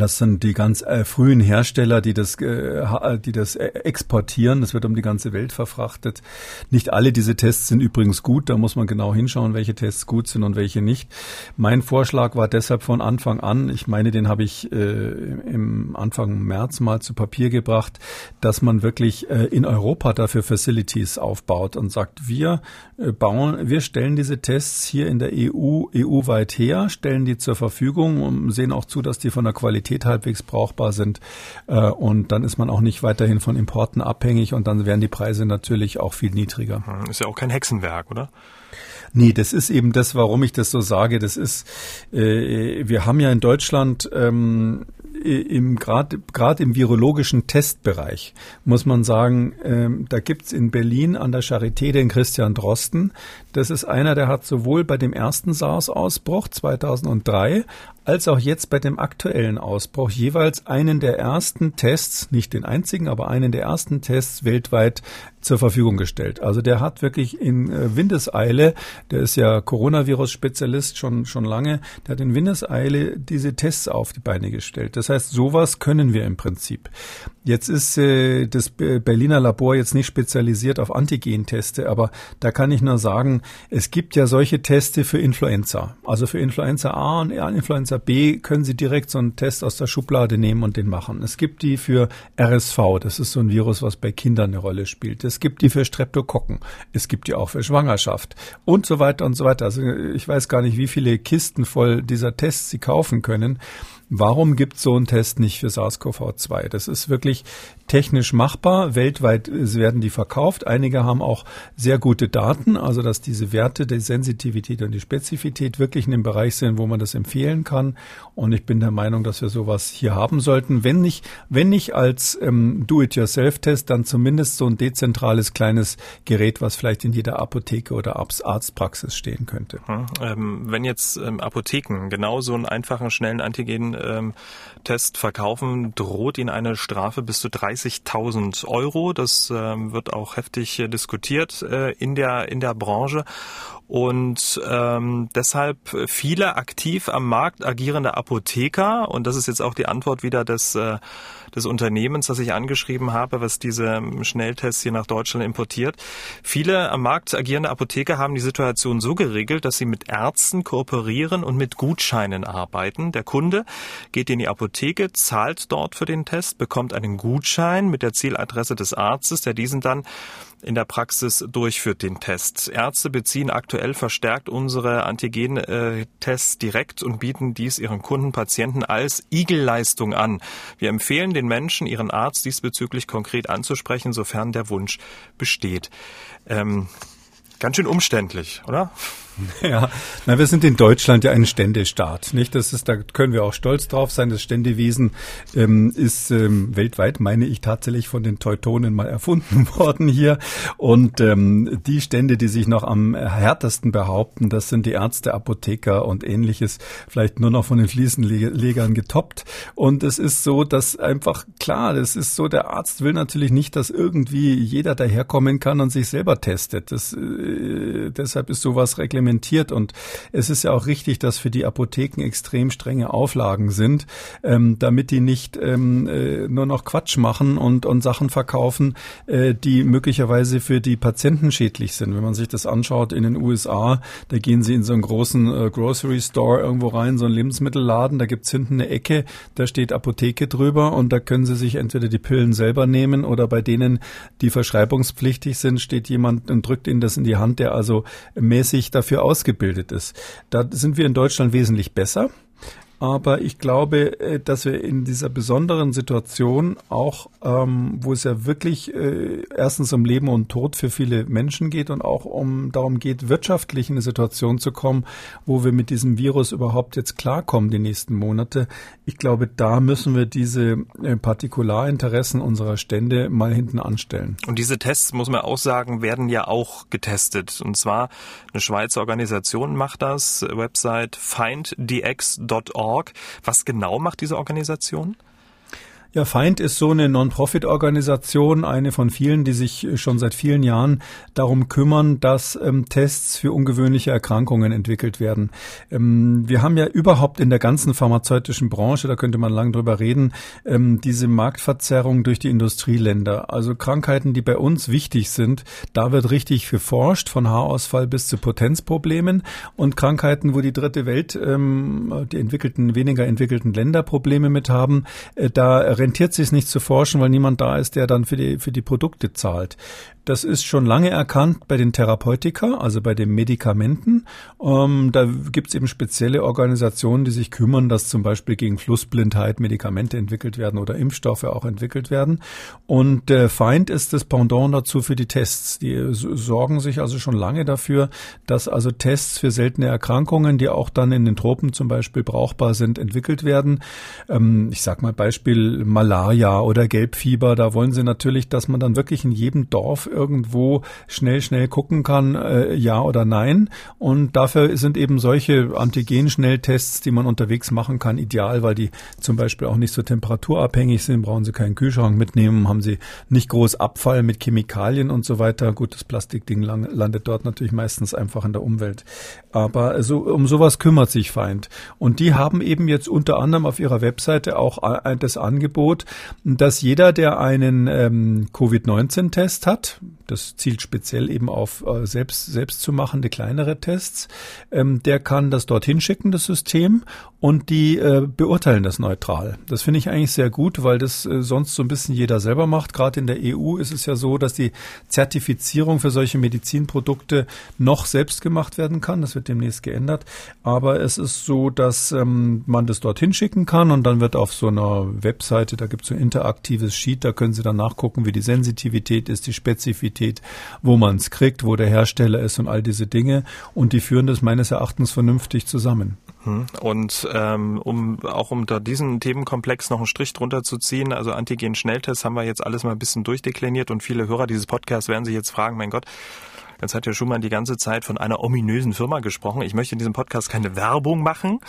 das sind die ganz äh, frühen Hersteller, die das, äh, die das äh, exportieren. Das wird um die ganze Welt verfrachtet. Nicht alle diese Tests sind übrigens gut. Da muss man genau hinschauen, welche Tests gut sind und welche nicht. Mein Vorschlag war deshalb von Anfang an, ich meine, den habe ich äh, im Anfang März mal zu Papier gebracht, dass man wirklich äh, in Europa dafür Facilities aufbaut und sagt, wir bauen, wir stellen diese Tests hier in der EU EU-weit her, stellen die zur Verfügung und sehen auch zu, dass die von der Qualität Qualität halbwegs brauchbar sind. Äh, und dann ist man auch nicht weiterhin von Importen abhängig und dann werden die Preise natürlich auch viel niedriger. Hm, ist ja auch kein Hexenwerk, oder? Nee, das ist eben das, warum ich das so sage. Das ist, äh, wir haben ja in Deutschland ähm, im gerade im virologischen Testbereich muss man sagen, ähm, da gibt's in Berlin an der Charité den Christian Drosten. Das ist einer, der hat sowohl bei dem ersten SARS-Ausbruch 2003 als auch jetzt bei dem aktuellen Ausbruch jeweils einen der ersten Tests, nicht den einzigen, aber einen der ersten Tests weltweit zur Verfügung gestellt. Also der hat wirklich in äh, Windeseile, der ist ja Coronavirus-Spezialist schon, schon lange, der hat in Windeseile diese Tests auf die Beine gestellt. Das heißt, sowas können wir im Prinzip. Jetzt ist äh, das Berliner Labor jetzt nicht spezialisiert auf Antigen-Teste, aber da kann ich nur sagen, es gibt ja solche Teste für Influenza. Also für Influenza A und Influenza B können Sie direkt so einen Test aus der Schublade nehmen und den machen. Es gibt die für RSV, das ist so ein Virus, was bei Kindern eine Rolle spielt. Es gibt die für Streptokokken. Es gibt die auch für Schwangerschaft und so weiter und so weiter. Also ich weiß gar nicht, wie viele Kisten voll dieser Tests Sie kaufen können. Warum gibt so einen Test nicht für SARS-CoV-2? Das ist wirklich technisch machbar. Weltweit werden die verkauft. Einige haben auch sehr gute Daten, also dass diese Werte, die Sensitivität und die Spezifität wirklich in dem Bereich sind, wo man das empfehlen kann. Und ich bin der Meinung, dass wir sowas hier haben sollten. Wenn nicht, wenn nicht als ähm, Do-it-yourself-Test, dann zumindest so ein dezentrales kleines Gerät, was vielleicht in jeder Apotheke oder Arztpraxis stehen könnte. Hm, ähm, wenn jetzt ähm, Apotheken genau so einen einfachen, schnellen Antigen-Test verkaufen, droht ihnen eine Strafe bis zu 30.000 Euro. Das ähm, wird auch heftig äh, diskutiert äh, in der in der Branche und ähm, deshalb viele aktiv am Markt agierende Apotheker und das ist jetzt auch die Antwort wieder des äh, des Unternehmens, das ich angeschrieben habe, was diese ähm, Schnelltests hier nach Deutschland importiert. Viele am Markt agierende Apotheker haben die Situation so geregelt, dass sie mit Ärzten kooperieren und mit Gutscheinen arbeiten. Der Kunde geht in die Apotheke, zahlt dort für den Test, bekommt einen Gutschein mit der Zieladresse des Arztes, der diesen dann in der Praxis durchführt, den Test. Ärzte beziehen aktuell verstärkt unsere Antigen-Tests direkt und bieten dies ihren Kunden, Patienten als Igelleistung an. Wir empfehlen den Menschen, ihren Arzt diesbezüglich konkret anzusprechen, sofern der Wunsch besteht. Ähm, ganz schön umständlich, oder? [LAUGHS] Ja, na, wir sind in Deutschland ja ein Ständestaat, nicht? Das ist, da können wir auch stolz drauf sein. Das Ständewesen ähm, ist ähm, weltweit, meine ich, tatsächlich von den Teutonen mal erfunden [LAUGHS] worden hier. Und ähm, die Stände, die sich noch am härtesten behaupten, das sind die Ärzte, Apotheker und ähnliches, vielleicht nur noch von den Fliesenlegern getoppt. Und es ist so, dass einfach klar, das ist so, der Arzt will natürlich nicht, dass irgendwie jeder daherkommen kann und sich selber testet. Das, äh, deshalb ist sowas reglementiert reglementiert und es ist ja auch richtig, dass für die Apotheken extrem strenge Auflagen sind, ähm, damit die nicht ähm, äh, nur noch Quatsch machen und, und Sachen verkaufen, äh, die möglicherweise für die Patienten schädlich sind. Wenn man sich das anschaut in den USA, da gehen sie in so einen großen äh, Grocery Store irgendwo rein, so einen Lebensmittelladen, da gibt's hinten eine Ecke, da steht Apotheke drüber und da können sie sich entweder die Pillen selber nehmen oder bei denen, die verschreibungspflichtig sind, steht jemand und drückt ihnen das in die Hand, der also mäßig dafür dafür ausgebildet ist. Da sind wir in Deutschland wesentlich besser. Aber ich glaube, äh, dass wir in dieser besonderen Situation auch, ähm, wo es ja wirklich äh, erstens um Leben und Tod für viele Menschen geht und auch um darum geht, wirtschaftlich in eine Situation zu kommen, wo wir mit diesem Virus überhaupt jetzt klarkommen die nächsten Monate. Ich glaube, da müssen wir diese äh, Partikularinteressen unserer Stände mal hinten anstellen. Und diese Tests, muss man auch sagen, werden ja auch getestet. Und zwar eine Schweizer Organisation macht das, Website finddx.org. Was genau macht diese Organisation? Ja, Feind ist so eine Non-Profit-Organisation, eine von vielen, die sich schon seit vielen Jahren darum kümmern, dass ähm, Tests für ungewöhnliche Erkrankungen entwickelt werden. Ähm, wir haben ja überhaupt in der ganzen pharmazeutischen Branche, da könnte man lang drüber reden, ähm, diese Marktverzerrung durch die Industrieländer. Also Krankheiten, die bei uns wichtig sind, da wird richtig geforscht, von Haarausfall bis zu Potenzproblemen und Krankheiten, wo die dritte Welt, ähm, die entwickelten, weniger entwickelten Länder Probleme mit haben, äh, da rentiert sich nicht zu forschen, weil niemand da ist, der dann für die, für die Produkte zahlt. Das ist schon lange erkannt bei den Therapeutika, also bei den Medikamenten. Ähm, da gibt es eben spezielle Organisationen, die sich kümmern, dass zum Beispiel gegen Flussblindheit Medikamente entwickelt werden oder Impfstoffe auch entwickelt werden. Und der Feind ist das Pendant dazu für die Tests. Die sorgen sich also schon lange dafür, dass also Tests für seltene Erkrankungen, die auch dann in den Tropen zum Beispiel brauchbar sind, entwickelt werden. Ähm, ich sag mal Beispiel Malaria oder Gelbfieber. Da wollen sie natürlich, dass man dann wirklich in jedem Dorf irgendwo schnell, schnell gucken kann, äh, ja oder nein. Und dafür sind eben solche Antigen-Schnelltests, die man unterwegs machen kann, ideal, weil die zum Beispiel auch nicht so temperaturabhängig sind, brauchen sie keinen Kühlschrank mitnehmen, haben sie nicht groß Abfall mit Chemikalien und so weiter. Gut, das Plastikding landet dort natürlich meistens einfach in der Umwelt. Aber so, um sowas kümmert sich Feind. Und die haben eben jetzt unter anderem auf ihrer Webseite auch das Angebot, dass jeder, der einen ähm, Covid-19-Test hat, das zielt speziell eben auf äh, selbst, selbst zu machende kleinere Tests. Ähm, der kann das dorthin schicken, das System, und die äh, beurteilen das neutral. Das finde ich eigentlich sehr gut, weil das äh, sonst so ein bisschen jeder selber macht. Gerade in der EU ist es ja so, dass die Zertifizierung für solche Medizinprodukte noch selbst gemacht werden kann. Das wird demnächst geändert. Aber es ist so, dass ähm, man das dorthin schicken kann und dann wird auf so einer Webseite, da gibt es ein interaktives Sheet, da können Sie dann nachgucken, wie die Sensitivität ist, die Spezifität, wo man es kriegt, wo der Hersteller ist und all diese Dinge. Und die führen das meines Erachtens vernünftig zusammen. Hm. Und ähm, um auch unter diesen Themenkomplex noch einen Strich drunter zu ziehen, also Antigen-Schnelltests haben wir jetzt alles mal ein bisschen durchdekliniert und viele Hörer dieses Podcasts werden sich jetzt fragen, mein Gott, Jetzt hat ja Schumann die ganze Zeit von einer ominösen Firma gesprochen. Ich möchte in diesem Podcast keine Werbung machen.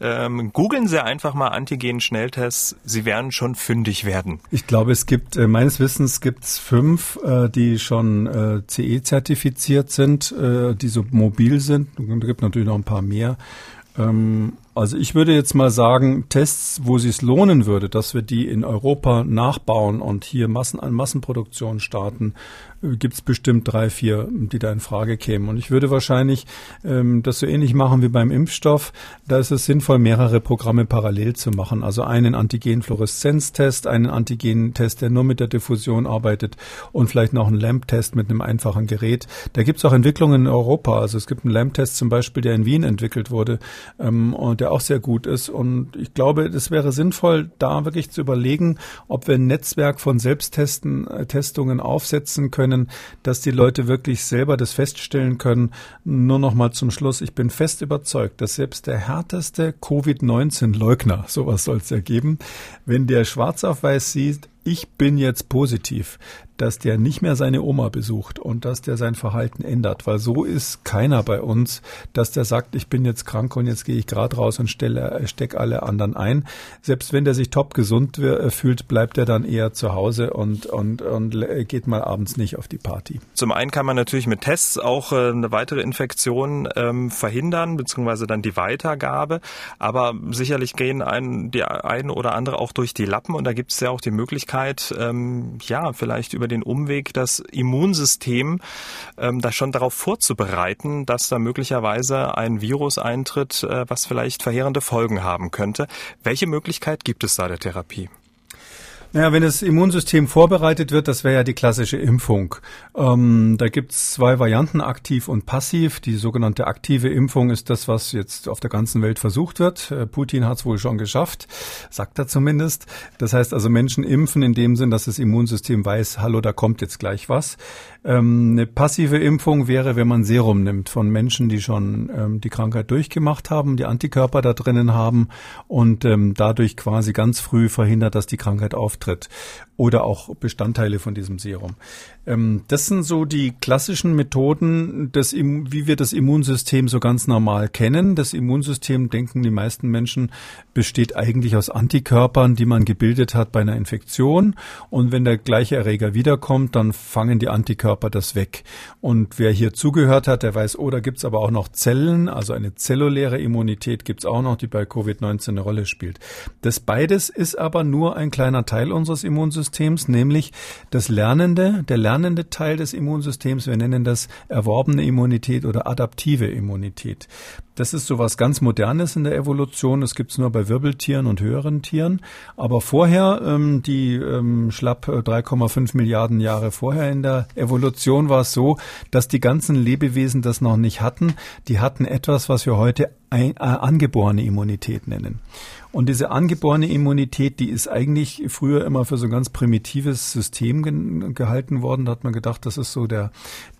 Ähm, googeln Sie einfach mal Antigen-Schnelltests. Sie werden schon fündig werden. Ich glaube, es gibt, äh, meines Wissens gibt es fünf, äh, die schon äh, CE-zertifiziert sind, die so mobil sind. Es gibt natürlich noch ein paar mehr. Ähm, also ich würde jetzt mal sagen, Tests, wo es sich lohnen würde, dass wir die in Europa nachbauen und hier Massen an Massenproduktion starten, gibt es bestimmt drei, vier, die da in Frage kämen. Und ich würde wahrscheinlich ähm, das so ähnlich machen wie beim Impfstoff. Da ist es sinnvoll, mehrere Programme parallel zu machen. Also einen Antigen-Fluoreszenztest, einen Antigen-Test, der nur mit der Diffusion arbeitet und vielleicht noch einen LAMP-Test mit einem einfachen Gerät. Da gibt es auch Entwicklungen in Europa. Also es gibt einen LAMP-Test zum Beispiel, der in Wien entwickelt wurde ähm, und der auch sehr gut ist. Und ich glaube, es wäre sinnvoll, da wirklich zu überlegen, ob wir ein Netzwerk von Selbsttesten, äh, Testungen aufsetzen können, dass die Leute wirklich selber das feststellen können. Nur noch mal zum Schluss. Ich bin fest überzeugt, dass selbst der härteste Covid-19-Leugner, [LAUGHS] sowas soll es ergeben, wenn der schwarz auf weiß sieht, ich bin jetzt positiv, dass der nicht mehr seine Oma besucht und dass der sein Verhalten ändert, weil so ist keiner bei uns, dass der sagt, ich bin jetzt krank und jetzt gehe ich gerade raus und stelle, steck alle anderen ein. Selbst wenn der sich top gesund äh, fühlt, bleibt er dann eher zu Hause und, und, und geht mal abends nicht auf die Party. Zum einen kann man natürlich mit Tests auch äh, eine weitere Infektion ähm, verhindern, beziehungsweise dann die Weitergabe, aber sicherlich gehen ein, die eine oder andere auch durch die Lappen und da gibt es ja auch die Möglichkeit, ähm, ja, vielleicht über den Umweg das Immunsystem ähm, da schon darauf vorzubereiten, dass da möglicherweise ein Virus eintritt, äh, was vielleicht verheerende Folgen haben könnte. Welche Möglichkeit gibt es da der Therapie? Naja, wenn das Immunsystem vorbereitet wird, das wäre ja die klassische Impfung. Ähm, da gibt's zwei Varianten, aktiv und passiv. Die sogenannte aktive Impfung ist das, was jetzt auf der ganzen Welt versucht wird. Äh, Putin hat's wohl schon geschafft, sagt er zumindest. Das heißt also Menschen impfen in dem Sinn, dass das Immunsystem weiß, hallo, da kommt jetzt gleich was. Ähm, eine passive Impfung wäre, wenn man Serum nimmt von Menschen, die schon ähm, die Krankheit durchgemacht haben, die Antikörper da drinnen haben und ähm, dadurch quasi ganz früh verhindert, dass die Krankheit auftritt zurücktritt oder auch Bestandteile von diesem Serum. Ähm, das sind so die klassischen Methoden, des, wie wir das Immunsystem so ganz normal kennen. Das Immunsystem, denken die meisten Menschen, besteht eigentlich aus Antikörpern, die man gebildet hat bei einer Infektion. Und wenn der gleiche Erreger wiederkommt, dann fangen die Antikörper das weg. Und wer hier zugehört hat, der weiß, oh, da gibt's aber auch noch Zellen, also eine zelluläre Immunität gibt's auch noch, die bei Covid-19 eine Rolle spielt. Das beides ist aber nur ein kleiner Teil unseres Immunsystems, nämlich das Lernende, der lernende Teil des Immunsystems. Wir nennen das erworbene Immunität oder adaptive Immunität. Das ist so was ganz Modernes in der Evolution. Das gibt's nur bei Wirbeltieren und höheren Tieren. Aber vorher, ähm, die ähm, schlapp 3,5 äh, Milliarden Jahre vorher in der Evolution war es so, dass die ganzen Lebewesen das noch nicht hatten. Die hatten etwas, was wir heute ein, äh, angeborene Immunität nennen. Und diese angeborene Immunität, die ist eigentlich früher immer für so ein ganz primitives System ge gehalten worden. Da hat man gedacht, das ist so der,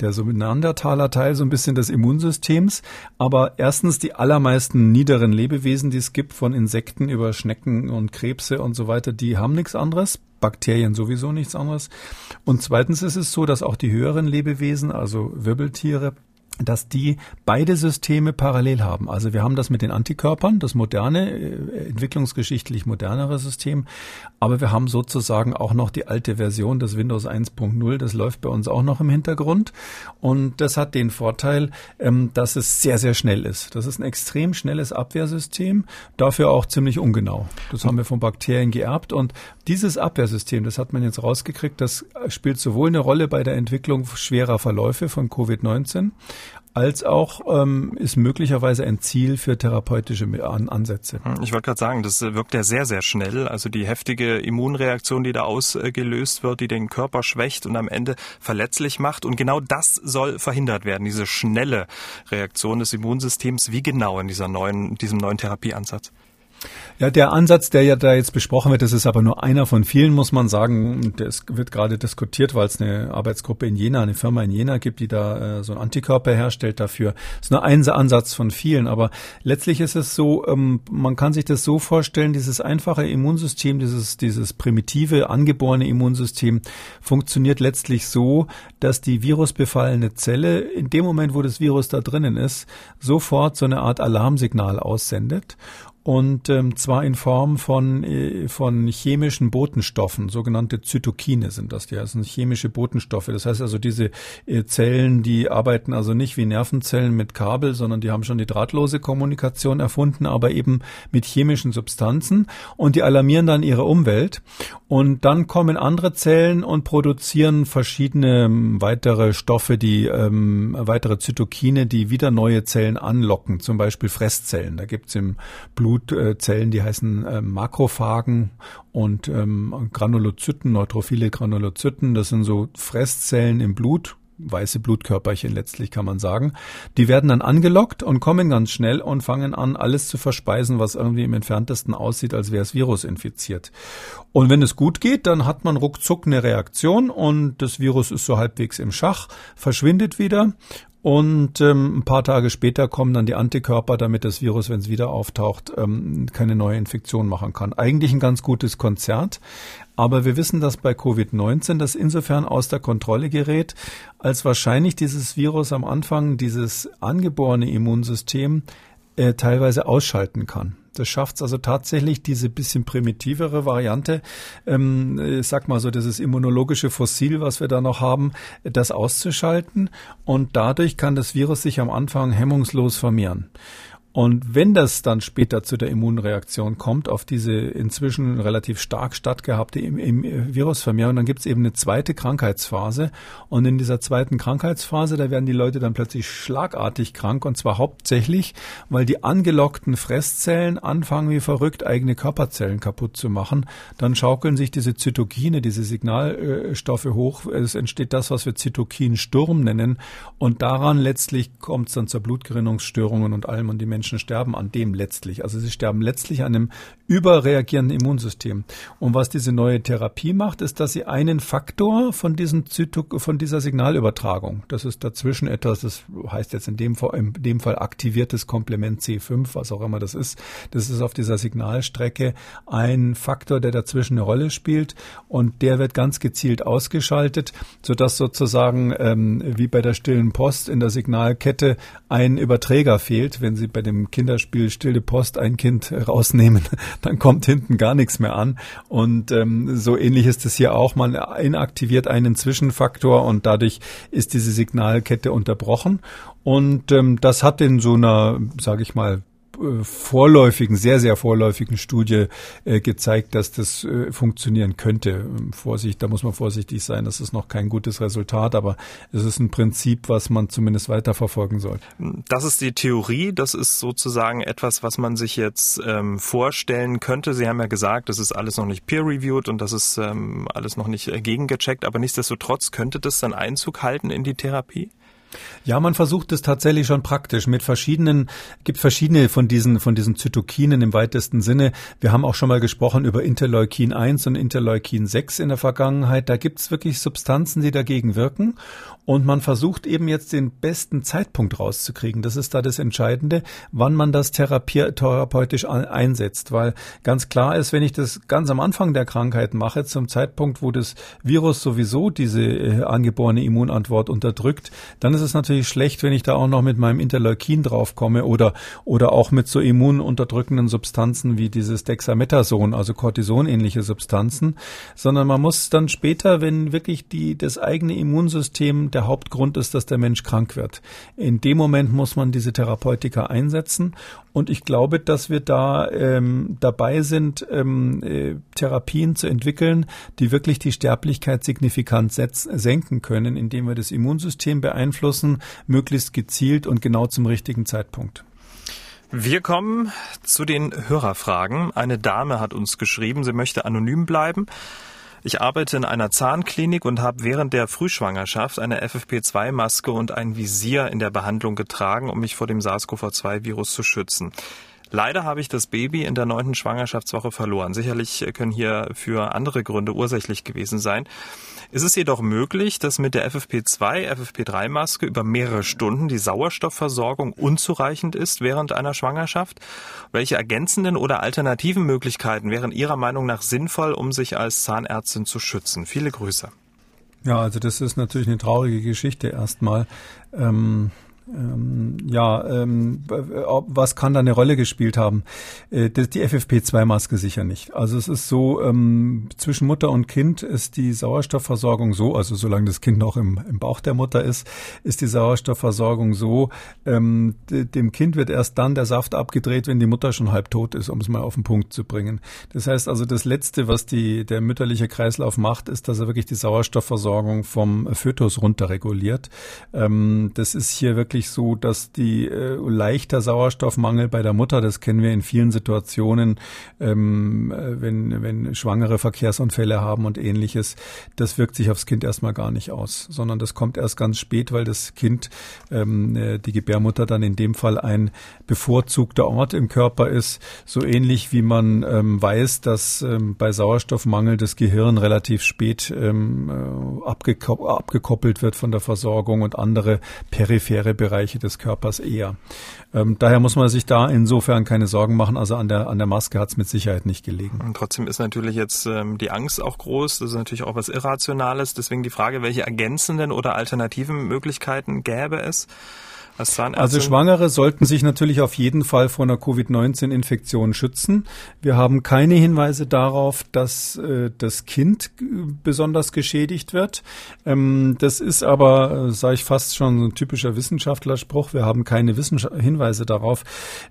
der so Neandertaler Teil, so ein bisschen des Immunsystems. Aber erstens die allermeisten niederen Lebewesen, die es gibt, von Insekten über Schnecken und Krebse und so weiter, die haben nichts anderes. Bakterien sowieso nichts anderes. Und zweitens ist es so, dass auch die höheren Lebewesen, also Wirbeltiere, dass die beide Systeme parallel haben. Also wir haben das mit den Antikörpern, das moderne, äh, entwicklungsgeschichtlich modernere System, aber wir haben sozusagen auch noch die alte Version des Windows 1.0, das läuft bei uns auch noch im Hintergrund und das hat den Vorteil, ähm, dass es sehr, sehr schnell ist. Das ist ein extrem schnelles Abwehrsystem, dafür auch ziemlich ungenau. Das haben wir von Bakterien geerbt und dieses Abwehrsystem, das hat man jetzt rausgekriegt, das spielt sowohl eine Rolle bei der Entwicklung schwerer Verläufe von Covid-19, als auch ähm, ist möglicherweise ein Ziel für therapeutische Ansätze. Hm, ich wollte gerade sagen, das wirkt ja sehr, sehr schnell. Also die heftige Immunreaktion, die da ausgelöst wird, die den Körper schwächt und am Ende verletzlich macht. Und genau das soll verhindert werden, diese schnelle Reaktion des Immunsystems. Wie genau in dieser neuen, diesem neuen Therapieansatz? Ja, der Ansatz, der ja da jetzt besprochen wird, das ist aber nur einer von vielen, muss man sagen. Das wird gerade diskutiert, weil es eine Arbeitsgruppe in Jena, eine Firma in Jena gibt, die da äh, so einen Antikörper herstellt dafür. Das ist nur ein Ansatz von vielen, aber letztlich ist es so, ähm, man kann sich das so vorstellen, dieses einfache Immunsystem, dieses, dieses primitive, angeborene Immunsystem funktioniert letztlich so, dass die virusbefallene Zelle in dem Moment, wo das Virus da drinnen ist, sofort so eine Art Alarmsignal aussendet und ähm, zwar in Form von, äh, von chemischen Botenstoffen, sogenannte Zytokine sind das, die heißen chemische Botenstoffe. Das heißt also, diese äh, Zellen, die arbeiten also nicht wie Nervenzellen mit Kabel, sondern die haben schon die drahtlose Kommunikation erfunden, aber eben mit chemischen Substanzen und die alarmieren dann ihre Umwelt und dann kommen andere Zellen und produzieren verschiedene ähm, weitere Stoffe, die ähm, weitere Zytokine, die wieder neue Zellen anlocken, zum Beispiel Fresszellen. Da gibt's im Blut Blutzellen, die heißen äh, Makrophagen und ähm, Granulozyten, neutrophile Granulozyten. Das sind so Fresszellen im Blut, weiße Blutkörperchen letztlich kann man sagen. Die werden dann angelockt und kommen ganz schnell und fangen an, alles zu verspeisen, was irgendwie im entferntesten aussieht, als wäre es Virus infiziert. Und wenn es gut geht, dann hat man ruckzuck eine Reaktion und das Virus ist so halbwegs im Schach, verschwindet wieder und ähm, ein paar Tage später kommen dann die Antikörper, damit das Virus, wenn es wieder auftaucht, ähm, keine neue Infektion machen kann. Eigentlich ein ganz gutes Konzert. Aber wir wissen, dass bei Covid-19 das insofern aus der Kontrolle gerät, als wahrscheinlich dieses Virus am Anfang dieses angeborene Immunsystem äh, teilweise ausschalten kann. Das schafft es also tatsächlich, diese bisschen primitivere Variante, ähm, ich sag mal so, dieses immunologische Fossil, was wir da noch haben, das auszuschalten. Und dadurch kann das Virus sich am Anfang hemmungslos vermehren. Und wenn das dann später zu der Immunreaktion kommt, auf diese inzwischen relativ stark stattgehabte im, im Virusvermehrung, dann gibt es eben eine zweite Krankheitsphase. Und in dieser zweiten Krankheitsphase, da werden die Leute dann plötzlich schlagartig krank und zwar hauptsächlich, weil die angelockten Fresszellen anfangen wie verrückt eigene Körperzellen kaputt zu machen. Dann schaukeln sich diese Zytokine, diese Signalstoffe hoch. Es entsteht das, was wir Zytokinsturm nennen. Und daran letztlich kommt es dann zur Blutgerinnungsstörungen und allem und die Menschen Menschen sterben an dem letztlich. Also sie sterben letztlich an einem überreagierenden Immunsystem. Und was diese neue Therapie macht, ist, dass sie einen Faktor von diesen Zytok von dieser Signalübertragung, das ist dazwischen etwas, das heißt jetzt in dem Fall, in dem Fall aktiviertes Komplement C5, was auch immer das ist. Das ist auf dieser Signalstrecke ein Faktor, der dazwischen eine Rolle spielt und der wird ganz gezielt ausgeschaltet, sodass sozusagen ähm, wie bei der stillen Post in der Signalkette ein Überträger fehlt, wenn Sie bei dem dem Kinderspiel Stille Post ein Kind rausnehmen, dann kommt hinten gar nichts mehr an. Und ähm, so ähnlich ist es hier auch. Man inaktiviert einen Zwischenfaktor und dadurch ist diese Signalkette unterbrochen. Und ähm, das hat in so einer, sage ich mal, vorläufigen, sehr, sehr vorläufigen Studie äh, gezeigt, dass das äh, funktionieren könnte. Vorsicht, da muss man vorsichtig sein. Das ist noch kein gutes Resultat, aber es ist ein Prinzip, was man zumindest weiterverfolgen soll. Das ist die Theorie. Das ist sozusagen etwas, was man sich jetzt ähm, vorstellen könnte. Sie haben ja gesagt, das ist alles noch nicht peer-reviewed und das ist ähm, alles noch nicht äh, gegengecheckt. Aber nichtsdestotrotz könnte das dann Einzug halten in die Therapie? Ja, man versucht es tatsächlich schon praktisch mit verschiedenen, gibt verschiedene von diesen, von diesen Zytokinen im weitesten Sinne. Wir haben auch schon mal gesprochen über Interleukin 1 und Interleukin 6 in der Vergangenheit. Da gibt es wirklich Substanzen, die dagegen wirken. Und man versucht eben jetzt den besten Zeitpunkt rauszukriegen. Das ist da das Entscheidende, wann man das therapeutisch einsetzt. Weil ganz klar ist, wenn ich das ganz am Anfang der Krankheit mache, zum Zeitpunkt, wo das Virus sowieso diese äh, angeborene Immunantwort unterdrückt, dann ist es natürlich schlecht, wenn ich da auch noch mit meinem Interleukin draufkomme oder, oder auch mit so immununterdrückenden Substanzen wie dieses Dexamethason, also Cortison-ähnliche Substanzen, sondern man muss dann später, wenn wirklich die, das eigene Immunsystem der Hauptgrund ist, dass der Mensch krank wird. In dem Moment muss man diese Therapeutika einsetzen und ich glaube, dass wir da ähm, dabei sind, ähm, äh, Therapien zu entwickeln, die wirklich die Sterblichkeit signifikant senken können, indem wir das Immunsystem beeinflussen, möglichst gezielt und genau zum richtigen Zeitpunkt. Wir kommen zu den Hörerfragen. Eine Dame hat uns geschrieben, sie möchte anonym bleiben. Ich arbeite in einer Zahnklinik und habe während der Frühschwangerschaft eine FFP2-Maske und ein Visier in der Behandlung getragen, um mich vor dem SARS-CoV-2-Virus zu schützen. Leider habe ich das Baby in der neunten Schwangerschaftswoche verloren. Sicherlich können hier für andere Gründe ursächlich gewesen sein. Ist es jedoch möglich, dass mit der FFP2, FFP3-Maske über mehrere Stunden die Sauerstoffversorgung unzureichend ist während einer Schwangerschaft? Welche ergänzenden oder alternativen Möglichkeiten wären Ihrer Meinung nach sinnvoll, um sich als Zahnärztin zu schützen? Viele Grüße. Ja, also das ist natürlich eine traurige Geschichte erstmal. Ähm ähm, ja, ähm, was kann da eine Rolle gespielt haben? Äh, die FFP2-Maske sicher nicht. Also es ist so, ähm, zwischen Mutter und Kind ist die Sauerstoffversorgung so, also solange das Kind noch im, im Bauch der Mutter ist, ist die Sauerstoffversorgung so, ähm, dem Kind wird erst dann der Saft abgedreht, wenn die Mutter schon halb tot ist, um es mal auf den Punkt zu bringen. Das heißt also, das Letzte, was die, der mütterliche Kreislauf macht, ist, dass er wirklich die Sauerstoffversorgung vom Fötus runterreguliert. Ähm, das ist hier wirklich wirklich so, dass die äh, leichter Sauerstoffmangel bei der Mutter, das kennen wir in vielen Situationen, ähm, äh, wenn, wenn Schwangere Verkehrsunfälle haben und ähnliches, das wirkt sich aufs Kind erstmal gar nicht aus, sondern das kommt erst ganz spät, weil das Kind, ähm, äh, die Gebärmutter dann in dem Fall ein bevorzugter Ort im Körper ist, so ähnlich wie man ähm, weiß, dass ähm, bei Sauerstoffmangel das Gehirn relativ spät ähm, äh, abgekoppelt wird von der Versorgung und andere periphere Bereiche des Körpers eher. Ähm, daher muss man sich da insofern keine Sorgen machen. Also an der, an der Maske hat es mit Sicherheit nicht gelegen. Und trotzdem ist natürlich jetzt ähm, die Angst auch groß. Das ist natürlich auch was Irrationales. Deswegen die Frage, welche ergänzenden oder alternativen Möglichkeiten gäbe es? Als? Also Schwangere sollten sich natürlich auf jeden Fall vor einer Covid-19-Infektion schützen. Wir haben keine Hinweise darauf, dass äh, das Kind besonders geschädigt wird. Ähm, das ist aber, äh, sage ich fast schon, ein typischer Wissenschaftlerspruch. Wir haben keine Wissenschaft Hinweise darauf.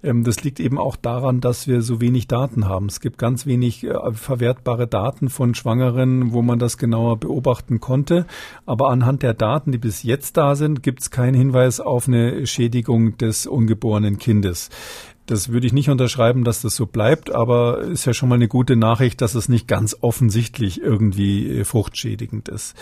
Ähm, das liegt eben auch daran, dass wir so wenig Daten haben. Es gibt ganz wenig äh, verwertbare Daten von Schwangeren, wo man das genauer beobachten konnte. Aber anhand der Daten, die bis jetzt da sind, gibt es keinen Hinweis auf eine Schädigung des ungeborenen Kindes. Das würde ich nicht unterschreiben, dass das so bleibt, aber ist ja schon mal eine gute Nachricht, dass es nicht ganz offensichtlich irgendwie äh, fruchtschädigend ist.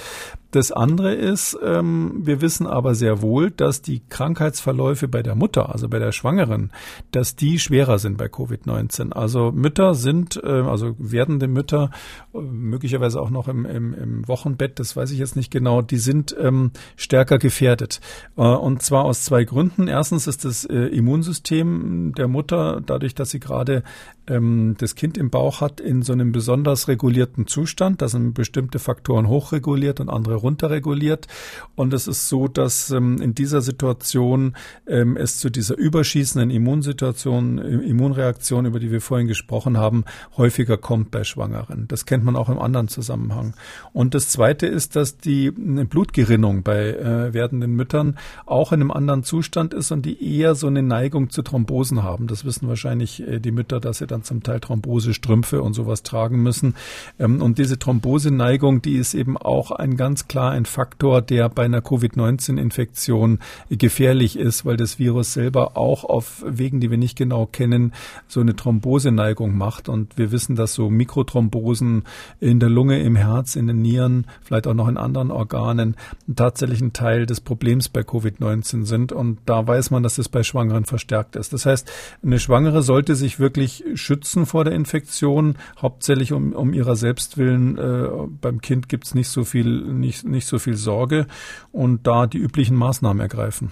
Das andere ist, ähm, wir wissen aber sehr wohl, dass die Krankheitsverläufe bei der Mutter, also bei der Schwangeren, dass die schwerer sind bei Covid-19. Also Mütter sind, äh, also werdende Mütter, äh, möglicherweise auch noch im, im, im Wochenbett, das weiß ich jetzt nicht genau, die sind ähm, stärker gefährdet. Äh, und zwar aus zwei Gründen. Erstens ist das äh, Immunsystem der Mutter, dadurch, dass sie gerade ähm, das Kind im Bauch hat, in so einem besonders regulierten Zustand. Da sind bestimmte Faktoren hochreguliert und andere runterreguliert. Und es ist so, dass ähm, in dieser Situation ähm, es zu dieser überschießenden Immunsituation, äh, Immunreaktion, über die wir vorhin gesprochen haben, häufiger kommt bei Schwangeren. Das kennt man auch im anderen Zusammenhang. Und das Zweite ist, dass die Blutgerinnung bei äh, werdenden Müttern auch in einem anderen Zustand ist und die eher so eine Neigung zu Thrombosen haben. Das wissen wahrscheinlich äh, die Mütter, dass sie dann zum Teil Thrombosestrümpfe und sowas tragen müssen. Ähm, und diese Thromboseneigung, die ist eben auch ein ganz klar ein Faktor, der bei einer Covid-19-Infektion gefährlich ist, weil das Virus selber auch auf Wegen, die wir nicht genau kennen, so eine Thromboseneigung macht. Und wir wissen, dass so Mikrothrombosen in der Lunge, im Herz, in den Nieren, vielleicht auch noch in anderen Organen tatsächlich ein Teil des Problems bei Covid-19 sind. Und da weiß man, dass es bei Schwangeren verstärkt ist. Das heißt, eine Schwangere sollte sich wirklich schützen vor der Infektion, hauptsächlich um, um ihrer selbst willen. Äh, beim Kind gibt es nicht so viel, nicht, nicht so viel Sorge und da die üblichen Maßnahmen ergreifen.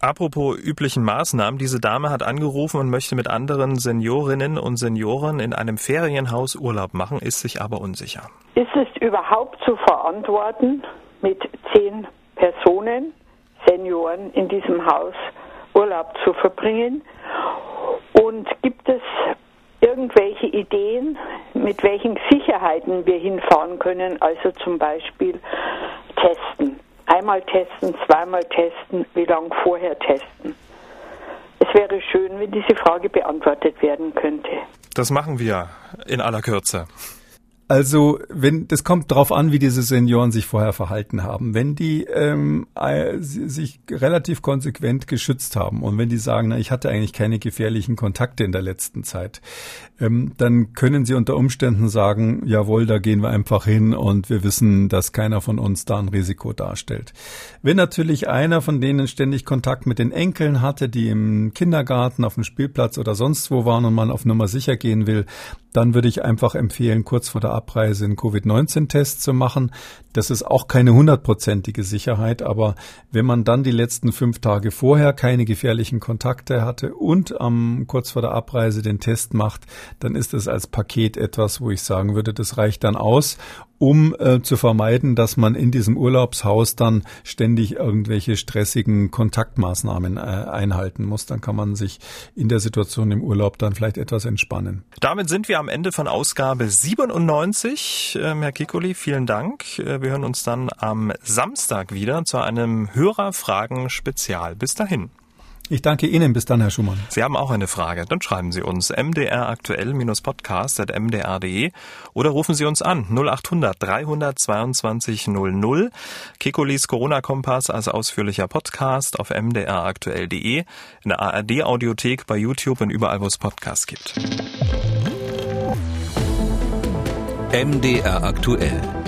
Apropos üblichen Maßnahmen, diese Dame hat angerufen und möchte mit anderen Seniorinnen und Senioren in einem Ferienhaus Urlaub machen, ist sich aber unsicher. Ist es überhaupt zu verantworten, mit zehn Personen, Senioren in diesem Haus Urlaub zu verbringen? Und gibt es irgendwelche Ideen, mit welchen Sicherheiten wir hinfahren können? Also zum Beispiel testen. Einmal testen, zweimal testen, wie lange vorher testen. Es wäre schön, wenn diese Frage beantwortet werden könnte. Das machen wir in aller Kürze. Also, wenn das kommt drauf an, wie diese Senioren sich vorher verhalten haben. Wenn die ähm, äh, sich relativ konsequent geschützt haben und wenn die sagen, na, ich hatte eigentlich keine gefährlichen Kontakte in der letzten Zeit, ähm, dann können sie unter Umständen sagen, jawohl, da gehen wir einfach hin und wir wissen, dass keiner von uns da ein Risiko darstellt. Wenn natürlich einer von denen ständig Kontakt mit den Enkeln hatte, die im Kindergarten, auf dem Spielplatz oder sonst wo waren und man auf Nummer sicher gehen will, dann würde ich einfach empfehlen, kurz vor der Abreise einen Covid-19-Test zu machen. Das ist auch keine hundertprozentige Sicherheit, aber wenn man dann die letzten fünf Tage vorher keine gefährlichen Kontakte hatte und am kurz vor der Abreise den Test macht, dann ist es als Paket etwas, wo ich sagen würde, das reicht dann aus um äh, zu vermeiden, dass man in diesem Urlaubshaus dann ständig irgendwelche stressigen Kontaktmaßnahmen äh, einhalten muss. Dann kann man sich in der Situation im Urlaub dann vielleicht etwas entspannen. Damit sind wir am Ende von Ausgabe 97. Ähm, Herr Kikoli, vielen Dank. Äh, wir hören uns dann am Samstag wieder zu einem Hörerfragen-Spezial. Bis dahin. Ich danke Ihnen. Bis dann, Herr Schumann. Sie haben auch eine Frage. Dann schreiben Sie uns mdraktuell-podcast.mdr.de oder rufen Sie uns an 0800 322 00. Kekulis Corona-Kompass als ausführlicher Podcast auf mdraktuell.de, in der ARD-Audiothek, bei YouTube und überall, wo es Podcasts gibt. MDR aktuell.